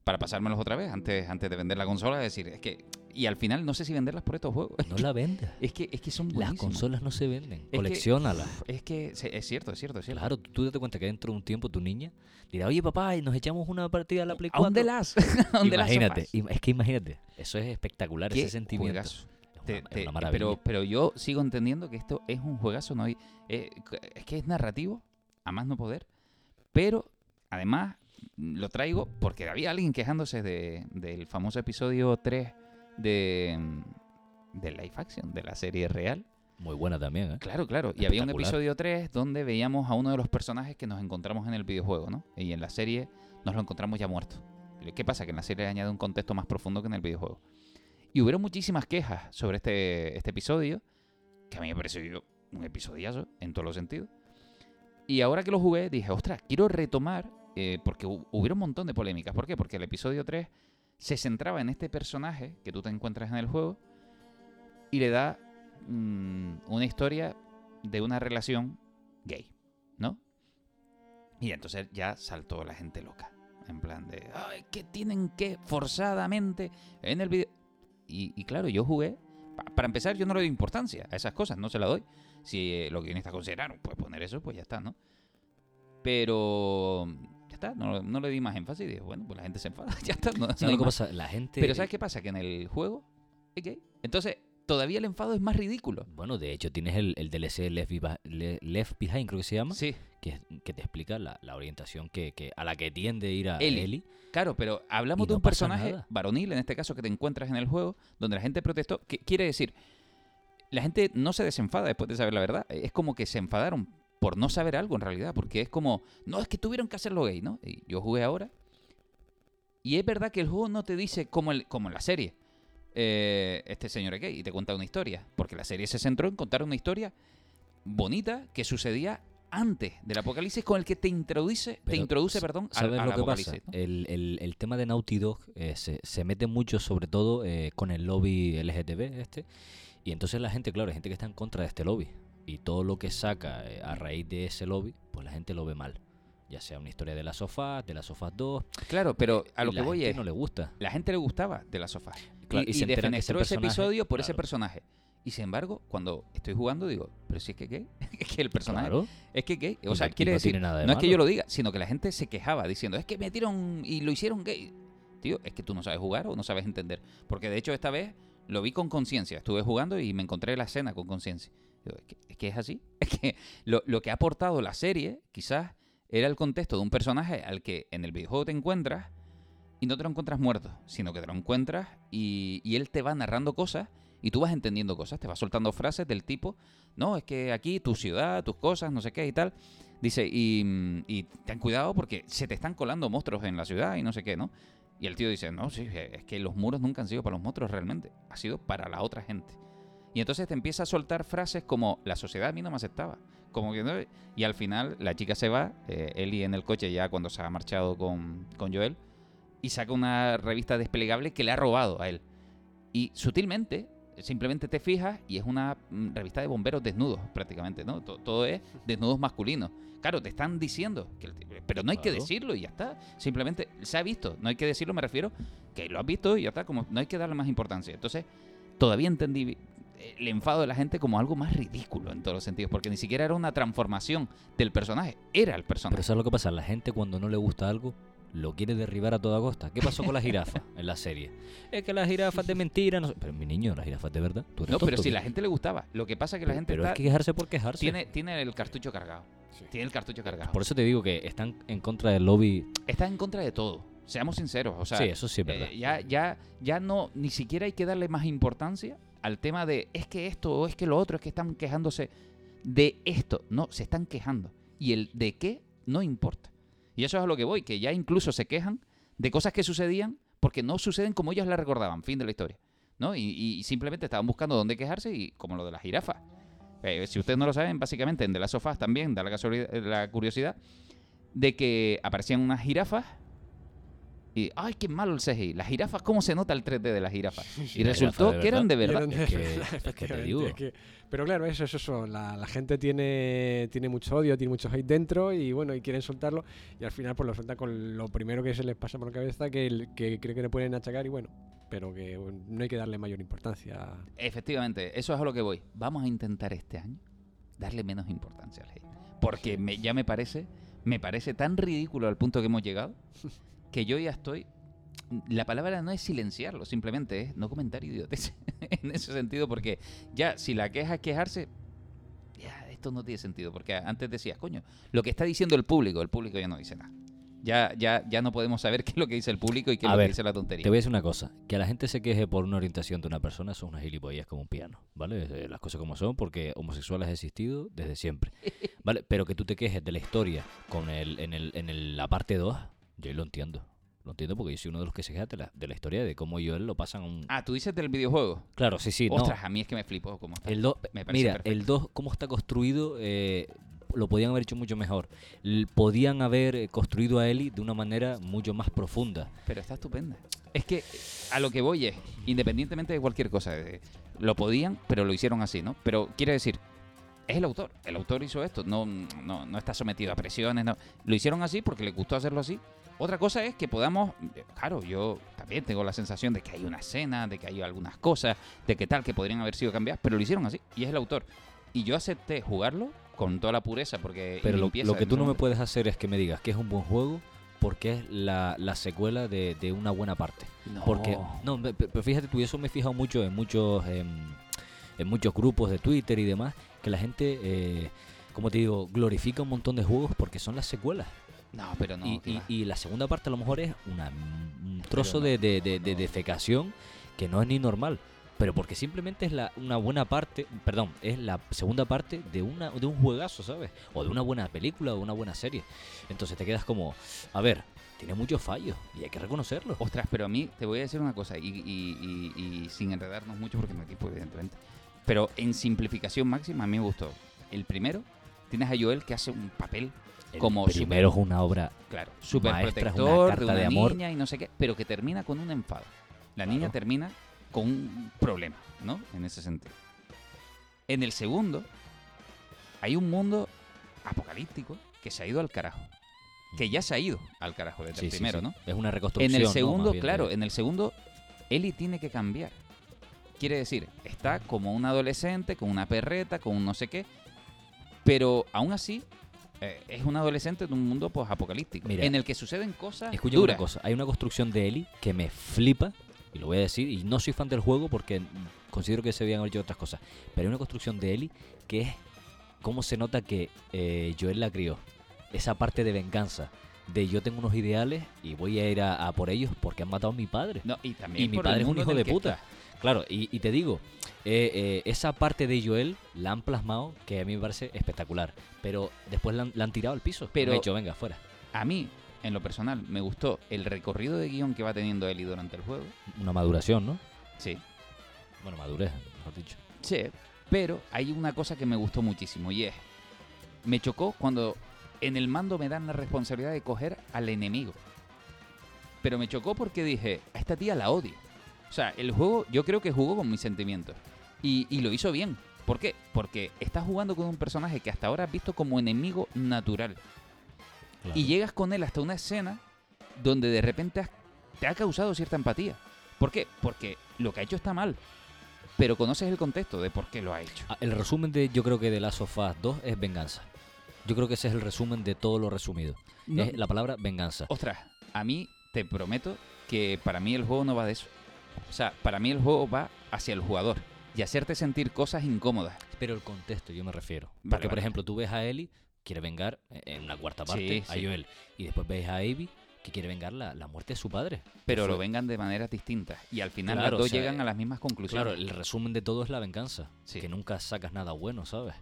para pasármelos otra vez antes, antes de vender la consola. Es decir, es que. Y al final no sé si venderlas por estos juegos. No la vendas. Es que, es que son Las consolas no se venden. Colecciónalas. Es que es cierto, es cierto, es cierto. Claro, tú date cuenta que dentro de un tiempo tu niña dirá, oye papá, y nos echamos una partida a la Play ¿A un 4. The Last? ¿A Last of Imagínate, es que imagínate, eso es espectacular, Qué ese sentimiento. juegazo. Te- te- maravilla. pero, pero yo sigo entendiendo que esto es un juegazo. No hay, eh, es que es narrativo, a más no poder. Pero además lo traigo porque había alguien quejándose de, del famoso episodio 3 de, de Life Action, de la serie real. Muy buena también, ¿eh? Claro, claro. Y había un episodio 3 donde veíamos a uno de los personajes que nos encontramos en el videojuego, ¿no? Y en la serie nos lo encontramos ya muerto. ¿Qué pasa? Que en la serie añade un contexto más profundo que en el videojuego. Y hubieron muchísimas quejas sobre este, este episodio, que a mí me pareció un episodiazo en todos los sentidos. Y ahora que lo jugué, dije, ostras, quiero retomar, eh, porque hu- hubieron un montón de polémicas. ¿Por qué? Porque el episodio 3 se centraba en este personaje que tú te encuentras en el juego y le da mm, una historia de una relación gay, ¿no? Y entonces ya saltó la gente loca. En plan de, ay, que tienen que forzadamente en el video. Y, claro, yo jugué. pa- para empezar, yo no le doy importancia a esas cosas, no se la doy. Si eh, los guionistas consideraron, pues poner eso, pues ya está, ¿no? Pero ya está, no, no le di más énfasis. Dije, bueno, pues la gente se enfada, ya está. No, ¿Sabes no hay lo que más. pasa? La gente... Pero ¿sabes qué pasa? Que en el juego es gay. Entonces, todavía el enfado es más ridículo. Bueno, de hecho, tienes el, el DLC Left, Left Behind, creo que se llama. Sí. Que, que te explica la, la orientación que, que- a la que tiende ir a Ellie. Ellie. Claro, pero hablamos de un personaje nada. varonil, en este caso, que te encuentras en el juego, donde la gente protestó. Que quiere decir, la gente no se desenfada después de saber la verdad. Es como que se enfadaron por no saber algo en realidad, porque es como, no, es que tuvieron que hacerlo gay, ¿no? Y yo jugué ahora. Y es verdad que el juego no te dice como, el, como en la serie. eh, este señor es gay y te cuenta una historia. Porque la serie se centró en contar una historia bonita que sucedía antes del apocalipsis con el que te introduce, te introduce, perdón, ¿Sabes al lo que pasa? El, el- el tema de Naughty Dog eh, se, se mete mucho, sobre todo eh, con el lobby LGTB este. Y entonces la gente, claro, hay gente que está en contra de este lobby. Y todo lo que saca eh, a raíz de ese lobby, pues la gente lo ve mal. Ya sea una historia de las sofás, de las sofás 2. Claro, pero a y lo que la voy gente es. no le gusta. La gente le gustaba de la sofá. Claro, y, y se y ese defenestró ese personaje- episodio por ese claro. personaje. Y sin embargo, cuando estoy jugando, digo, pero si es que gay, es que el personaje Claro. es que gay. O sea, y quiere no decir, nada de no es que malo. yo lo diga, sino que la gente se quejaba diciendo, es que metieron y lo hicieron gay. Tío, es que tú no sabes jugar o no sabes entender. Porque de hecho esta vez lo vi con conciencia. Estuve jugando y me encontré la escena con conciencia. Digo, Es que, es que es así. Es que lo, lo que ha aportado la serie, quizás, era el contexto de un personaje al que en el videojuego te encuentras y no te lo encuentras muerto, sino que te lo encuentras y, y él te va narrando cosas y tú vas entendiendo cosas, te va soltando frases del tipo, no, es que aquí tu ciudad, tus cosas, no sé qué y tal. Dice, y, mm, y ten cuidado porque se te están colando monstruos en la ciudad y no sé qué, ¿no? Y el tío dice, no, sí, es que los muros nunca han sido para los monstruos realmente, ha sido para la otra gente. Y entonces te empieza a soltar frases como, la sociedad a mí no me aceptaba. Como que y al final la chica se va, eh, Ellie en el coche ya cuando se ha marchado con, con Joel, y saca una revista desplegable que le ha robado a él. Y sutilmente, simplemente te fijas y es una mm, revista de bomberos desnudos prácticamente, ¿no? To- Todo es desnudos masculinos. Claro, te están diciendo, que pero no hay que decirlo y ya está. Simplemente se ha visto, no hay que decirlo, me refiero que lo has visto y ya está, como no hay que darle más importancia. Entonces, todavía entendí el enfado de la gente como algo más ridículo en todos los sentidos, porque ni siquiera era una transformación del personaje, era el personaje. Pero ¿sabes lo que pasa? La gente cuando no le gusta algo lo quiere derribar a toda costa. ¿Qué pasó con la jirafa en la serie? Es que las jirafas de mentira. No sé. Pero mi niño, las jirafas de verdad. ¿Tú eres No, pero si tío? la gente le gustaba. Lo que pasa es que la Pero- gente pero está- es que quejarse por quejarse. Tiene, tiene el cartucho cargado. Tiene el cartucho cargado. Por eso te digo que están en contra del lobby. Está en contra de todo. Seamos sinceros. O sea, Sí, eso sí es verdad. eh, ya, ya, ya no, ni siquiera hay que darle más importancia al tema de es que esto o es que lo otro, es que están quejándose de esto. No, se están quejando. Y el de qué no importa. Y eso es a lo que voy, que ya incluso se quejan de cosas que sucedían porque no suceden como ellos la recordaban. Fin de la historia. ¿no? Y, y simplemente estaban buscando dónde quejarse y como lo de la jirafa. Eh, si ustedes no lo saben, básicamente en The Last of también da la, la curiosidad de que aparecían unas jirafas y ¡ay, qué malo el CGI! Las jirafas, ¿cómo se nota el 3D de las jirafas? Y la resultó que eran de verdad. verdad. Eran de Es que- verdad, es que te digo. es que- pero claro, eso es eso. La, la gente tiene, tiene mucho odio, tiene mucho hate dentro y bueno, y quieren soltarlo. Y al final, pues lo sueltan con lo primero que se les pasa por la cabeza, que, el- que creo que le pueden achacar y bueno, pero que bueno, no hay que darle mayor importancia. Efectivamente, eso es a lo que voy. Vamos a intentar este año darle menos importancia al hate. Porque me- ya me parece, me parece tan ridículo al punto que hemos llegado que yo ya estoy. La palabra no es silenciarlo, simplemente es no comentar idiotes. en ese sentido, porque ya si la queja es quejarse, ya esto no tiene sentido. Porque antes decías, coño, lo que está diciendo el público, el público ya no dice nada. Ya, ya, ya no podemos saber qué es lo que dice el público y qué es A lo ver, que dice la tontería. Te voy a decir una cosa, que a la gente se queje por una orientación de una persona son unas gilipollas como un piano, ¿vale? Eh, Las cosas como son, porque homosexuales ha existido desde siempre, ¿vale? Pero que tú te quejes de la historia con el, en, el, en el- la parte 2, yo lo entiendo. Lo entiendo porque yo soy uno de los que se queja de la, de la historia de cómo yo él lo pasan a un... Ah, tú dices del videojuego. Claro, sí, sí, no. Ostras, a mí es que me flipó cómo está. El 2, Me parece mira, perfecto. el 2, cómo está construido, eh, lo podían haber hecho mucho mejor. L- podían haber eh, construido a Ellie de una manera mucho más profunda. Pero está estupenda. Es que a lo que voy es, independientemente de cualquier cosa, eh, lo podían, pero lo hicieron así, ¿no? Pero quiere decir, es el autor. El autor hizo esto, no, no, no está sometido a presiones, no. Lo hicieron así porque le gustó hacerlo así. Otra cosa es que podamos, eh, claro, yo también tengo la sensación de que hay una escena, de que hay algunas cosas, de que tal, que podrían haber sido cambiadas, pero lo hicieron así, y es el autor. Y yo acepté jugarlo con toda la pureza, porque... Pero lo, que en tú no me puedes hacer es que me digas que es un buen juego porque es la, la secuela de, de una buena parte. No. Porque, no, pero fíjate tú, y eso me he fijado mucho en muchos em, en muchos grupos de Twitter y demás, que la gente, eh, como te digo, glorifica un montón de juegos porque son las secuelas. No, pero no. Y, la segunda parte a lo mejor es una, un trozo no, de, de, de- de defecación que no es ni normal. Pero porque simplemente es la, una buena parte, perdón, es la segunda parte de, una, de un juegazo, ¿sabes? O de una buena película o de una buena serie. Entonces te quedas como, a ver, tiene muchos fallos y hay que reconocerlo. Ostras, pero a mí te voy a decir una cosa, y, sin enredarnos mucho porque hay tiempo, evidentemente. Pero en simplificación máxima, a mí me gustó. El primero, tienes a Joel que hace un papel El como primero es una obra Claro, maestra, es una carta de una de amor. niña y no sé qué, pero que termina con un enfado. La niña termina con un problema, ¿no? En ese sentido. En el segundo, hay un mundo apocalíptico que se ha ido al carajo. Que ya se ha ido al carajo desde Sí, el primero, sí. ¿no? Es una En reconstrucción. el ¿no? segundo, claro, en el segundo, Ellie tiene que cambiar. Quiere decir, está como un adolescente, con una perreta, con un no sé qué, pero aún así eh, es un adolescente de un mundo pues apocalíptico, Mira, en el que suceden cosas Escucha duras. una cosa, hay una construcción de Ellie que me flipa, y lo voy a decir, y no soy fan del juego porque considero que se habían hecho otras cosas, pero hay una construcción de Ellie que es cómo se nota que eh, Joel la crió. Esa parte de venganza, de yo tengo unos ideales y voy a ir a, a por ellos porque han matado a mi padre. No, y también y mi padre es un hijo de puta. está. Claro, y, y te digo, eh, eh, esa parte de Joel la han plasmado que a mí me parece espectacular, pero después la han, la han tirado al piso. Pero- han dicho, venga, fuera. A mí, en lo personal, me gustó el recorrido de guion que va teniendo Ellie durante el juego. Una maduración, ¿no? Sí. Bueno, madurez, mejor dicho. Sí, pero hay una cosa que me gustó muchísimo y es, me chocó cuando en el mando me dan la responsabilidad de coger al enemigo. Pero me chocó porque dije, a esta tía la odio. O sea, el juego yo creo que jugó con mis sentimientos. Y, y lo hizo bien. ¿Por qué? Porque estás jugando con un personaje que hasta ahora has visto como enemigo natural. Y llegas con él hasta una escena donde de repente has- te ha causado cierta empatía. ¿Por qué? Porque lo que ha hecho está mal. Pero conoces el contexto de por qué lo ha hecho. Ah, El resumen de, yo creo que de Last of Us 2 es venganza. Yo creo que ese es el resumen de todo lo resumido. No. Es la palabra venganza. Ostras, a mí te prometo que para mí el juego no va de eso. O sea, para mí el juego va hacia el jugador y hacerte sentir cosas incómodas. Pero el contexto, yo me refiero. Vale, Porque, por ejemplo, tú ves a Ellie, quiere vengar eh, en una cuarta Sí, parte a sí. Joel. Y después ves a Abby, que quiere vengar la, la muerte de su padre. Pero lo vengan de maneras distintas. Y al final Claro, las dos o sea, llegan a las mismas conclusiones. Claro, el resumen de todo es la venganza. Que nunca sacas nada bueno, ¿sabes?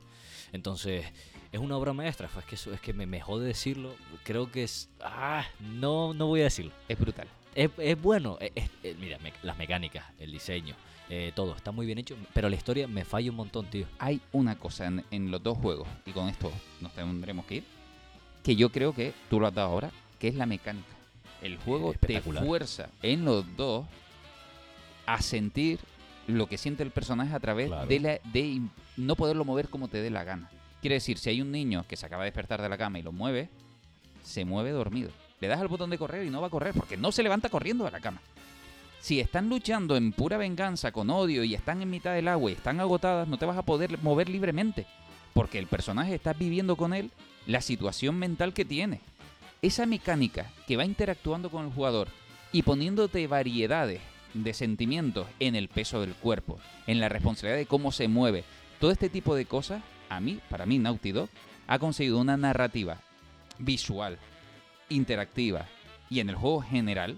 Entonces, es una obra maestra. Es que, es que me, me jode decirlo. Creo que es. Ah, no, no voy a decirlo. Es brutal. Es, es bueno. es- es- es- mira, me- las mecánicas, el diseño, eh, todo está muy bien hecho. Pero la historia me falla un montón, tío. Hay una cosa en, en los dos juegos, y con esto nos tendremos que ir, que yo creo que tú lo has dado ahora, que es la mecánica. El juego te fuerza en los dos a sentir lo que siente el personaje a través Claro. de, la- de no poderlo mover como te dé la gana. Quiere decir, si hay un niño que se acaba de despertar de la cama y lo mueve, se mueve dormido. Le das al botón de correr y no va a correr porque no se levanta corriendo de la cama. Si están luchando en pura venganza, con odio y están en mitad del agua y están agotadas, no te vas a poder mover libremente. Porque el personaje está viviendo con él la situación mental que tiene. Esa mecánica que va interactuando con el jugador y poniéndote variedades de sentimientos en el peso del cuerpo, en la responsabilidad de cómo se mueve, todo este tipo de cosas, a mí, para mí, Naughty Dog ha conseguido una narrativa visual, interactiva y en el juego general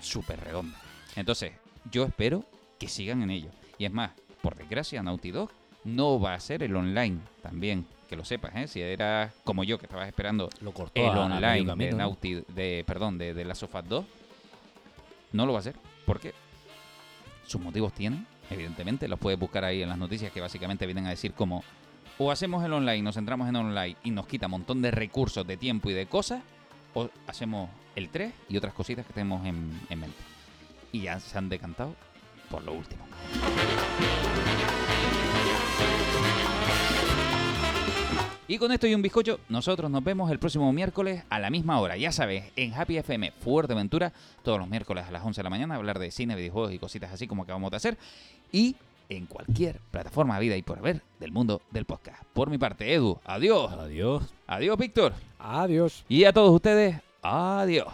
súper redonda. Entonces, yo espero que sigan en ello. Y es más, por desgracia, Naughty Dog no va a ser el online también. Que lo sepas, ¿eh? Si era como yo que estabas esperando Lo cortó el a- a medio online camino, de ¿no? Naughty, de, perdón, de, de Last of Us 2, no lo va a hacer. ¿Por qué? Sus motivos tienen, evidentemente, los puedes buscar ahí en las noticias que básicamente vienen a decir como o hacemos el online, nos centramos en online y nos quita un montón de recursos, de tiempo y de cosas, o hacemos el 3 y otras cositas que tenemos en, en mente. Y ya se han decantado por lo último. Y con esto y un bizcocho, nosotros nos vemos el próximo miércoles a la misma hora. Ya sabes, en Happy FM Fuerteventura, todos los miércoles a las 11 de la mañana, hablar de cine, videojuegos y cositas así como acabamos de hacer. Y en cualquier plataforma vida y por haber del mundo del podcast. Por mi parte, Edu, adiós. Adiós. Adiós, Víctor. Adiós. Y a todos ustedes, adiós.